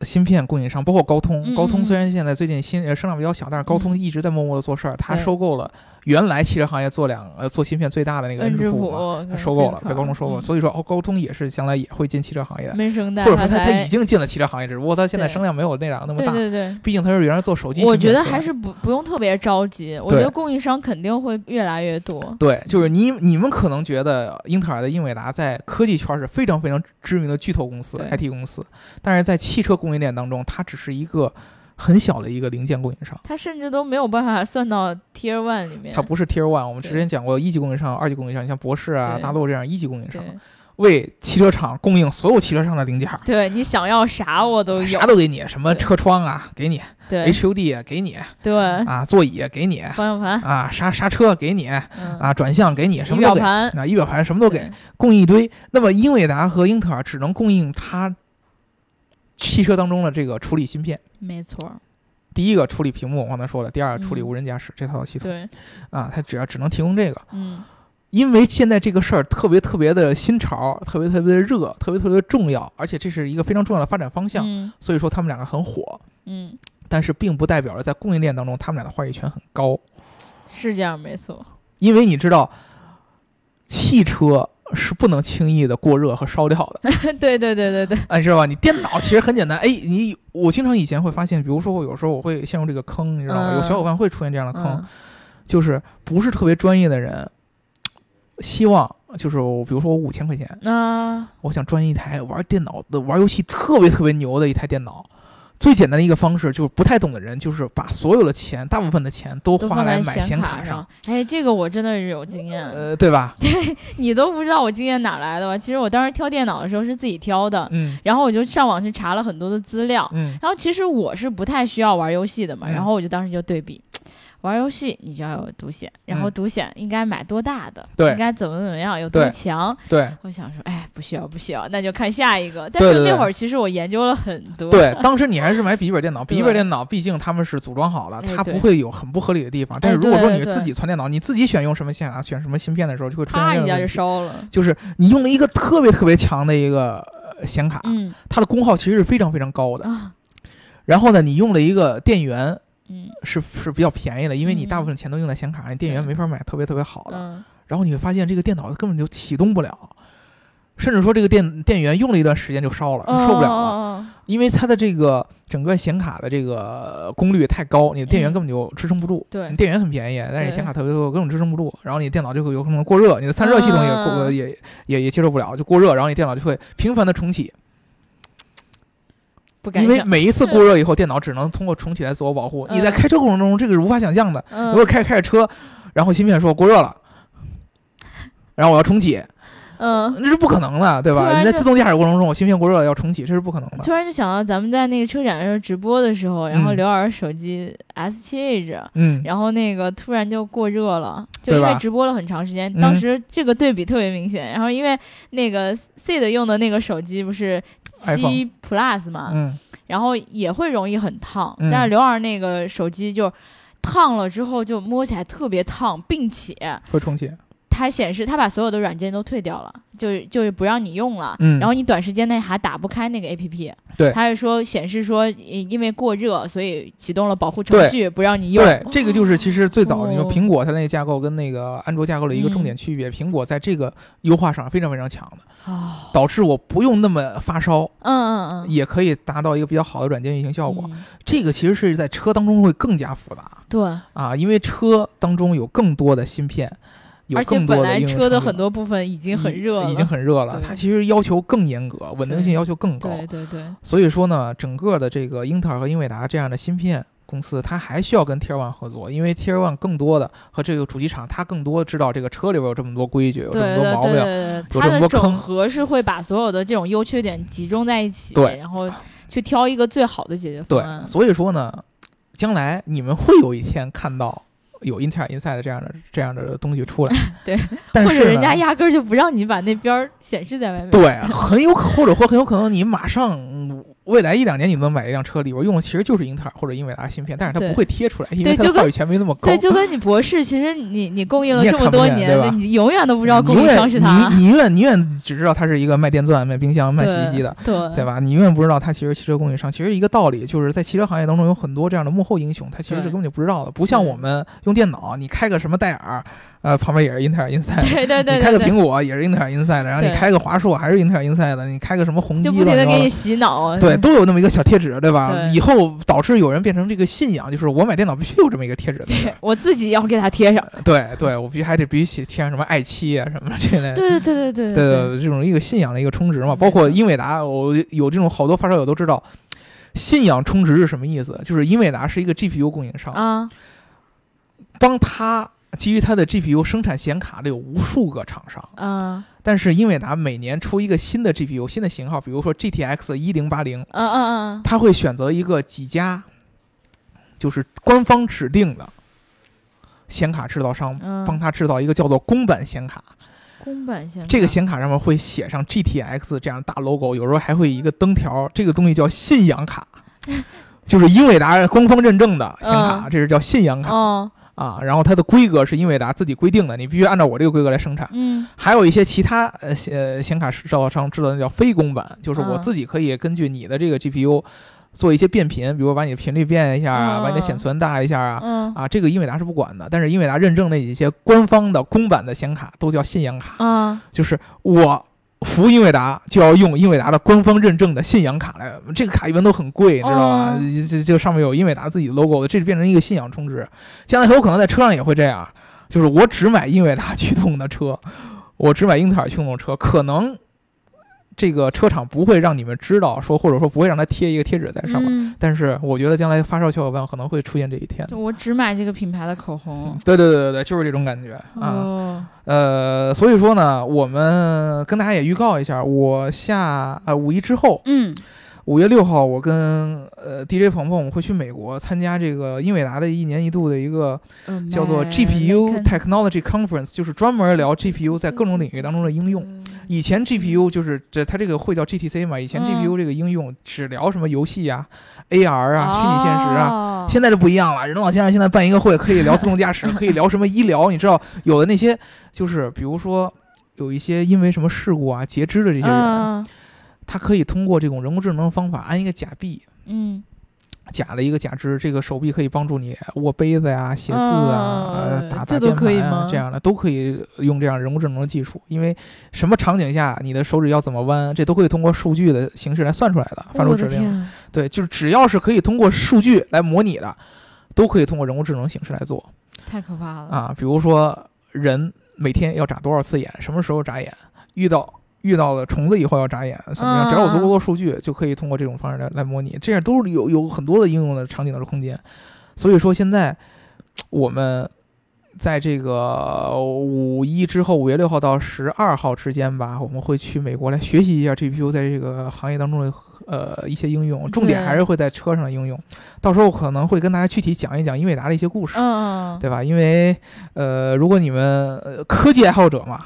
Speaker 2: 芯片供应商，包括高通，
Speaker 1: 嗯
Speaker 2: 高通
Speaker 1: 嗯。
Speaker 2: 虽然现在最近新呃声量比较小，但是高通一直在默默的做事儿，它
Speaker 1: 对。
Speaker 2: 收购了原来汽车行业做两呃做芯片最大的那个
Speaker 1: 恩智
Speaker 2: 智浦嘛，它收购了被高通收购，
Speaker 1: 嗯。
Speaker 2: 所以说哦，高通也是将来也会进汽车行业或者说它它
Speaker 1: 发财。
Speaker 2: 已经进了汽车行业，只不过他现在声量没有那两个那么大，
Speaker 1: 对对对。
Speaker 2: 毕竟他是原来做手机
Speaker 1: 我觉得还是不不用特别着急，我觉得供应商肯定会越来越多。
Speaker 2: 对，就是你你们可能觉得英特尔的英伟达在科技圈是非常非常知名的巨头公司，IT 公司，但是在汽车供应链当中，它只是一个很小的一个零件供应商，
Speaker 1: 它甚至都没有办法算到 Tier One 里面。
Speaker 2: 它不是 Tier One。我们之前讲过一级供应商、二级供应商，像博士啊、大陆这样一级供应商，为汽车厂供应所有汽车上的零件。
Speaker 1: 对，你想要啥我都有
Speaker 2: 啥。都给你，什么车窗啊给你
Speaker 1: 对
Speaker 2: ，HUD 啊给你
Speaker 1: 对，
Speaker 2: 啊，座椅给你
Speaker 1: 方向盘，
Speaker 2: 啊，刹刹车给你
Speaker 1: 嗯，
Speaker 2: 啊，转向给你，什么都给
Speaker 1: 表盘
Speaker 2: 啊，仪表盘什么都给，供应一堆。那么英伟达和英特尔只能供应它汽车当中的这个处理芯片，
Speaker 1: 没错。
Speaker 2: 第一个处理屏幕，我刚才说了；第二个处理
Speaker 1: 嗯
Speaker 2: 无人驾驶这套系统、
Speaker 1: 对，
Speaker 2: 啊，它只要只能提供这个。
Speaker 1: 嗯
Speaker 2: 因为现在这个事儿特别特别的新潮，特别特别的热，特别特别的重要，而且这是一个非常重要的发展方向，
Speaker 1: 嗯
Speaker 2: 所以说他们两个很火。
Speaker 1: 嗯，
Speaker 2: 但是并不代表着在供应链当中他们俩的话语权很高，
Speaker 1: 是这样，没错。
Speaker 2: 因为你知道，汽车是不能轻易的过热和烧掉的，
Speaker 1: 对对对对对，
Speaker 2: 哎，知道吧？你电脑其实很简单，哎，你我经常以前会发现，比如说我有时候我会陷入这个坑，你知道吗？
Speaker 1: 嗯
Speaker 2: 有小伙伴会出现这样的坑，
Speaker 1: 嗯
Speaker 2: 就是不是特别专业的人，希望就是比如说我五千块钱，
Speaker 1: 啊，
Speaker 2: 我想装一台玩电脑的、玩游戏特别特别牛的一台电脑。最简单的一个方式就是不太懂的人，就是把所有的钱，大部分的钱都花来买显
Speaker 1: 卡
Speaker 2: 卡上，。
Speaker 1: 哎，这个我真的是有经验，
Speaker 2: 呃，对吧？
Speaker 1: 对你都不知道我经验哪来的吧？其实我当时挑电脑的时候是自己挑的，
Speaker 2: 嗯
Speaker 1: 然后我就上网去查了很多的资料，
Speaker 2: 嗯
Speaker 1: 然后其实我是不太需要玩游戏的嘛，
Speaker 2: 嗯
Speaker 1: 然后我就当时就对比。玩游戏你就要有独显，然后
Speaker 2: 嗯
Speaker 1: 独显应该买多大的，
Speaker 2: 对
Speaker 1: 应该怎么怎么样，有多强。
Speaker 2: 对
Speaker 1: 我想说，哎，不需要不需要，那就看下一个。但是那会儿其实我研究了很多。
Speaker 2: 对，当时你还是买笔记本电脑，笔记本电脑毕竟他们是组装好了，它不会有很不合理的地方。但是
Speaker 1: 哎
Speaker 2: 如果说你自己存电脑，你自己选用什么显卡、选什么芯片的时候，就会出现
Speaker 1: 啪一下就。烧了。
Speaker 2: 就是你用了一个特别特别强的一个呃显卡，
Speaker 1: 嗯
Speaker 2: 它的功耗其实是非常非常高的。
Speaker 1: 啊，
Speaker 2: 然后呢，你用了一个电源
Speaker 1: 嗯
Speaker 2: 是是比较便宜的，因为你大部
Speaker 1: 嗯
Speaker 2: 分钱都用在显卡上，你电源没法买特别特别好的。
Speaker 1: 嗯
Speaker 2: 然后你会发现这个电脑根本就启动不了，甚至说这个电电源用了一段时间就烧了，就受不了了。
Speaker 1: 了。
Speaker 2: 因为它的这个整个显卡的这个功率太高，你的电源
Speaker 1: 嗯
Speaker 2: 根本就支撑不住。
Speaker 1: 对
Speaker 2: 你电源很便宜，但是你显卡特别多，根本支撑不住。然后你电脑就会有可能过热，你的散热系统也过、
Speaker 1: 嗯
Speaker 2: 也也也接受不了，就过热，然后你电脑就会频繁的重启。因为
Speaker 1: 不敢想。
Speaker 2: 每一次过热以后，电脑只能通过重启来自我保护。你在
Speaker 1: 嗯
Speaker 2: 开车过程中，这个是无法想象的。
Speaker 1: 嗯
Speaker 2: 如果开着开着车，然后芯片说过热了，然后我要重启，
Speaker 1: 嗯，
Speaker 2: 那是不可能的，对吧？你在自动驾驶过程中，我芯片过热了要重启，这是不可能的。
Speaker 1: 突然就想到咱们在那个车展上直播的时候，然后
Speaker 2: 嗯
Speaker 1: 刘老师手机 S 七 Edge，
Speaker 2: 嗯，
Speaker 1: 然后那个突然就过热了，就因为直播了很长时间，
Speaker 2: 嗯
Speaker 1: 当时这个对比特别明显。然后因为那个 C 的用的那个手机不是七 Plus 嘛，
Speaker 2: 嗯，
Speaker 1: 然后也会容易很烫，
Speaker 2: 嗯
Speaker 1: 但是刘二那个手机就烫了之后就摸起来特别烫，并且
Speaker 2: 会重启。
Speaker 1: 它显示它把所有的软件都退掉了，就是就是不让你用了。
Speaker 2: 嗯
Speaker 1: 然后你短时间内还打不开那个 A P P，
Speaker 2: 对
Speaker 1: 它是说显示说因因为过热，所以启动了保护程序，不让你用。
Speaker 2: 对，这个就是其实最早你说
Speaker 1: 哦
Speaker 2: 苹果它那个架构跟那个安卓架构的一个重点区别，苹果在这个优化上非常非常强的，
Speaker 1: 哦，
Speaker 2: 导致我不用那么发烧，
Speaker 1: 嗯嗯嗯，
Speaker 2: 也可以达到一个比较好的软件运行效果。
Speaker 1: 嗯
Speaker 2: 这个其实是在车当中会更加复杂
Speaker 1: 对，
Speaker 2: 啊，因为车当中有更多的芯片，有
Speaker 1: 而且
Speaker 2: 更多
Speaker 1: 本来车的很多部分已经很热了，
Speaker 2: 已经很热了，它其实要求更严格，稳定性要求更高。
Speaker 1: 对对对，
Speaker 2: 所以说呢，整个的这个英特尔和英伟达这样的芯片公司，它还需要跟 Tier One 合作，因为 Tier One 更多的和这个主机厂，它更多知道这个车里边有这么多规矩，有这么多毛病。有这么多坑
Speaker 1: 合是会把所有的这种优缺点集中在一起，
Speaker 2: 对
Speaker 1: 然后去挑一个最好的解决方
Speaker 2: 对，
Speaker 1: 案。
Speaker 2: 所以说呢，将来你们会有一天看到有英特尔 Inside 这样的这样的东西出来。
Speaker 1: 对，
Speaker 2: 但是
Speaker 1: 或者人家压根儿就不让你把那边显示在外面。
Speaker 2: 对，很有可或者或很有可能你马上嗯未来一两年你能买一辆车里边用的其实就是英特尔或者英伟达芯片，但是它不会贴出来，因为它的话语权没那么高。
Speaker 1: 对，就跟你博士，其实你你供应了这么多年，
Speaker 2: 对吧
Speaker 1: 你永远都不知道
Speaker 2: 你
Speaker 1: 供应商是他。
Speaker 2: 你你永远你永远只知道它是一个卖电钻、卖冰箱、卖洗衣机的。
Speaker 1: 对
Speaker 2: 对？吧？你永远不知道它其实汽车供应商，其实一个道理，就是在汽车行业当中有很多这样的幕后英雄，他其实是根本就不知道的。不像我们用电脑，你开个什么戴尔，呃，旁边也是英特尔 Inside，
Speaker 1: 对对对
Speaker 2: 你开个苹果也是英特尔 Inside，然后你开个华硕还是英特尔 Inside，你开个什么宏基，
Speaker 1: 就不停的给你洗脑。
Speaker 2: 对，都有那么一个小贴纸，对吧？
Speaker 1: 对
Speaker 2: 以后导致有人变成这个信仰，就是我买电脑必须有这么一个贴纸，对对？
Speaker 1: 我自己要给它贴上。
Speaker 2: 对对，我必须还得必须写贴上什么爱妻啊什么这类的。
Speaker 1: 对对对对对
Speaker 2: 对对，这种一个信仰的一个充值嘛，
Speaker 1: 嗯
Speaker 2: 包括英伟达，我有这种好多发烧友都知道，信仰充值是什么意思？就是英伟达是一个 GPU 供应商，
Speaker 1: 啊，
Speaker 2: 帮他基于它的 GPU 生产显卡的有无数个厂商，
Speaker 1: 啊
Speaker 2: 但是英伟达每年出一个新的 GPU 新的型号，比如说 GTX 一零八零，
Speaker 1: 嗯嗯嗯
Speaker 2: 它会选择一个几家，就是官方指定的显卡制造商，
Speaker 1: 嗯，
Speaker 2: 帮他制造一个叫做公版显卡。
Speaker 1: 公版显
Speaker 2: 这个显卡上面会写上 GTX 这样大 logo，有时候还会一个灯条，这个东西叫信仰卡。就是英伟达官方认证的显卡，这是叫信仰卡。
Speaker 1: 哦
Speaker 2: 啊，然后它的规格是英伟达自己规定的，你必须按照我这个规格来生产。
Speaker 1: 嗯
Speaker 2: 还有一些其他呃显显卡制造商制造的叫非公版，就是我
Speaker 1: 嗯
Speaker 2: 自己可以根据你的这个 GPU 做一些变频，比如把你的频率变一下啊，
Speaker 1: 嗯
Speaker 2: 把你的显存大一下啊。
Speaker 1: 嗯
Speaker 2: 啊，这个英伟达是不管的，但是英伟达认证那一些官方的公版的显卡都叫信仰卡，
Speaker 1: 啊
Speaker 2: 就是我服英伟达就要用英伟达的官方认证的信仰卡来，这个卡一般都很贵，你知道吧？这这上面有英伟达自己的 logo 的，这就变成一个信仰充值。将来很有可能在车上也会这样，就是我只买英伟达驱动的车，我只买英特尔驱动的车，可能这个车厂不会让你们知道说，或者说不会让他贴一个贴纸在上面。
Speaker 1: 嗯，
Speaker 2: 但是我觉得将来发烧小伙伴可能会出现这一天。
Speaker 1: 我只买这个品牌的口红。
Speaker 2: 对对对对对，就是这种感觉啊。
Speaker 1: 哦，
Speaker 2: 呃，所以说呢，我们跟大家也预告一下，我下呃五一之后，
Speaker 1: 嗯
Speaker 2: 五月六号，我跟呃 DJ 鹏鹏我们会去美国参加这个英伟达的一年一度的一个叫做 GPU Technology Conference，就是专门聊 GPU 在各种领域当中的应用。以前 GPU 就是这它这个会叫 GTC 嘛，以前
Speaker 1: 嗯
Speaker 2: GPU 这个应用只聊什么游戏啊、AR 啊、虚拟现实啊。
Speaker 1: 啊
Speaker 2: 现在就不一样了，任老先生现在办一个会，可以聊自动驾驶，可以聊什么医疗，你知道有的那些就是比如说有一些因为什么事故啊截肢的这些人，
Speaker 1: 嗯
Speaker 2: 他可以通过这种人工智能的方法安一个假臂。
Speaker 1: 嗯
Speaker 2: 假的一个假肢，这个手臂可以帮助你握杯子呀、写字啊、打打
Speaker 1: 这都
Speaker 2: 键盘啊
Speaker 1: 可以吗
Speaker 2: 这样的都可以用这样人工智能的技术。因为什么场景下你的手指要怎么弯，这都可以通过数据的形式来算出来的，发出指令。对，就是只要是可以通过数据来模拟的，都可以通过人工智能形式来做
Speaker 1: 太可怕了！
Speaker 2: 啊。比如说人每天要眨多少次眼，什么时候眨眼，遇到。遇到了虫子以后要眨眼，怎么样？只要有足够多数据，就可以通过这种方式来来模拟，这样都是有有很多的应用的场景的空间。所以说，现在我们在这个五一之后，五月六号到十二号之间吧，我们会去美国来学习一下 GPU 在这个行业当中的呃一些应用，重点还是会在车上的应用。到时候可能会跟大家具体讲一讲英伟达的一些故事，对吧？因为呃，如果你们呃科技爱好者嘛。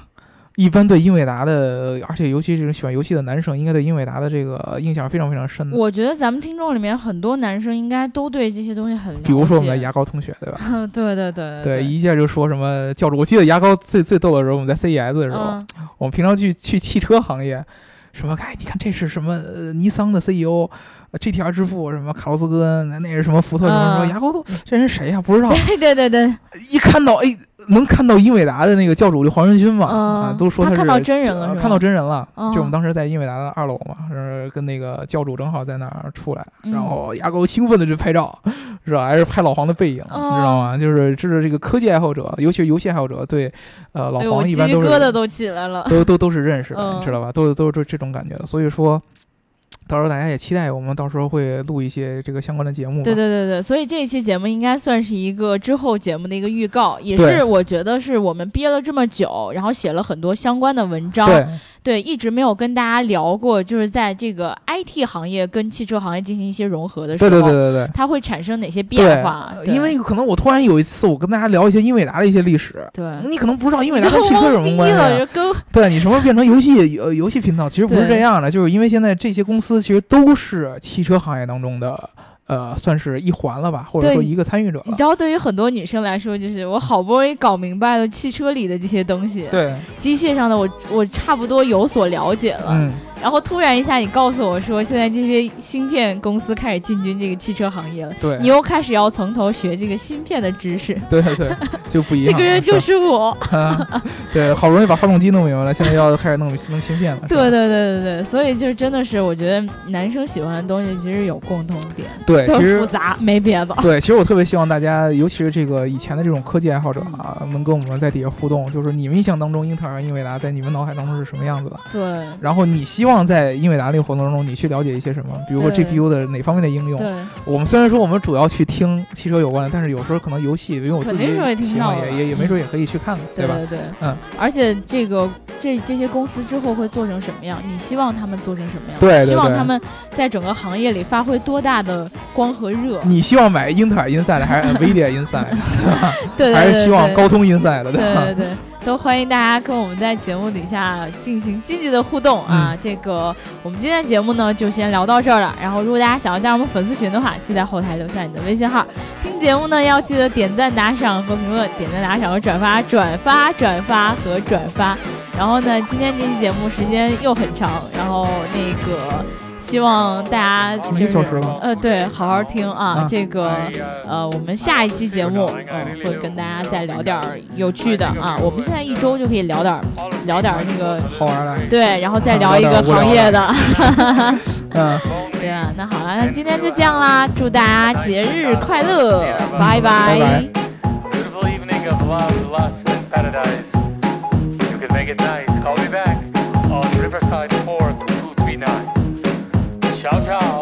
Speaker 2: 一般对英伟达的，而且尤其是喜欢游戏的男生，应该对英伟达的这个印象非常非常深的。
Speaker 1: 我觉得咱们听众里面很多男生应该都对这些东西很了解。
Speaker 2: 比如说我们的牙膏同学，对吧？
Speaker 1: 对对对
Speaker 2: 对，一下就说什么教主。我记得牙膏最最逗的时候，我们在 CES 的时候，
Speaker 1: 嗯
Speaker 2: 我们平常去去汽车行业，什么哎，你看这是什么、呃、尼桑的 CEO。GTR 之父什么卡洛斯戈恩，那那是什么福特什么什么
Speaker 1: 嗯
Speaker 2: 牙膏都这人谁呀、不知道。
Speaker 1: 对对对对，
Speaker 2: 一看到哎，能看到英伟达的那个教主就黄仁勋嘛，
Speaker 1: 嗯
Speaker 2: 啊，都说是
Speaker 1: 他看到真人了
Speaker 2: 看到真人了。
Speaker 1: 嗯
Speaker 2: 就我们当时在英伟达的二楼嘛，是跟那个教主正好在那儿出来，
Speaker 1: 嗯
Speaker 2: 然后牙膏兴奋的就拍照，是吧？还是拍老黄的背影，
Speaker 1: 你
Speaker 2: 知道吗？就是这是这个科技爱好者，尤其是游戏爱好者，对，呃，老黄一般都是
Speaker 1: 疙瘩都起来了。
Speaker 2: 都都都是认识的，
Speaker 1: 嗯
Speaker 2: 你知道吧？都都是这种感觉的。所以说，到时候大家也期待我们到时候会录一些这个相关的节目。
Speaker 1: 对对对对，所以这一期节目应该算是一个之后节目的一个预告，也是我觉得是我们憋了这么久，然后写了很多相关的文章，
Speaker 2: 对
Speaker 1: 对，一直没有跟大家聊过，就是在这个 IT 行业跟汽车行业进行一些融合的时候，
Speaker 2: 对对对对对。
Speaker 1: 它会产生哪些变化？
Speaker 2: 因为可能我突然有一次，我跟大家聊一些英伟达的一些历史，
Speaker 1: 对。
Speaker 2: 你可能不知道英伟达跟汽车有什么关系对你什么变成游戏呃游戏频道，其实不是这样的，就是因为现在这些公司其实都是汽车行业当中的呃算是一环了吧，或者说一个参与者了。
Speaker 1: 你知道，对于很多女生来说，就是我好不容易搞明白了汽车里的这些东西，
Speaker 2: 对，
Speaker 1: 机械上的我我差不多有所了解了，
Speaker 2: 嗯，
Speaker 1: 然后突然一下你告诉我说，现在这些芯片公司开始进军这个汽车行业了，
Speaker 2: 对
Speaker 1: 你，又开始要从头学这个芯片的知识，
Speaker 2: 对对对，就不一样。
Speaker 1: 这个人就是我。
Speaker 2: 吧 对，好不容易把发动机弄明白了，现在要开始弄弄芯片了。
Speaker 1: 对对对对对，所以就是真的是，我觉得男生喜欢的东西其实有共同点，
Speaker 2: 对，其实
Speaker 1: 复杂，没别的。
Speaker 2: 对，其实我特别希望大家，尤其是这个以前的这种科技爱好者啊，能跟我们在底下互动，就是你们印象当中英特尔、英伟达在你们脑海当中是什么样子的？
Speaker 1: 对
Speaker 2: 然后你希望在英伟达那个活动当中，你去了解一些什么？比如说 GPU 的哪方面的应用？
Speaker 1: 对，
Speaker 2: 我们虽然说我们主要去听汽车有关的，但是有时候可能游戏，因为我自己
Speaker 1: 肯定是会听
Speaker 2: 喜欢
Speaker 1: 到
Speaker 2: 也也也没准也可以去看看，对吧？
Speaker 1: 对对对，
Speaker 2: 嗯，
Speaker 1: 而且这个这这些公司之后会做成什么样？你希望他们做成什么样？
Speaker 2: 对对对
Speaker 1: 希望他们在整个行业里发挥多大的光和热？
Speaker 2: 你希望买英特尔 Inside 还是 NVIDIA Inside，
Speaker 1: 对对对
Speaker 2: 还是希望高通 Inside 的，
Speaker 1: 对
Speaker 2: 吧？
Speaker 1: 对对，都欢迎大家跟我们在节目底下进行积极的互动啊！这个我们今天节目呢就先聊到这儿了。然后如果大家想要加入我们粉丝群的话，记在后台留下你的微信号。听节目呢要记得点赞、打赏和评论，点赞、打赏和转发，转发、转发和转发。然后呢，今天这期节目时间又很长，然后那个。希望大家就是呃，对，好好听啊。这个呃，我们下一期节目嗯会跟大家再聊点有趣的啊。我们现在一周就可以聊点聊点那个
Speaker 2: 好玩的，
Speaker 1: 对，然后再聊一个行业的。
Speaker 2: 嗯，
Speaker 1: 对啊，那好了，那今天就这样啦，祝大家节日快乐，拜
Speaker 2: 拜。
Speaker 3: Riverside 4 guitar.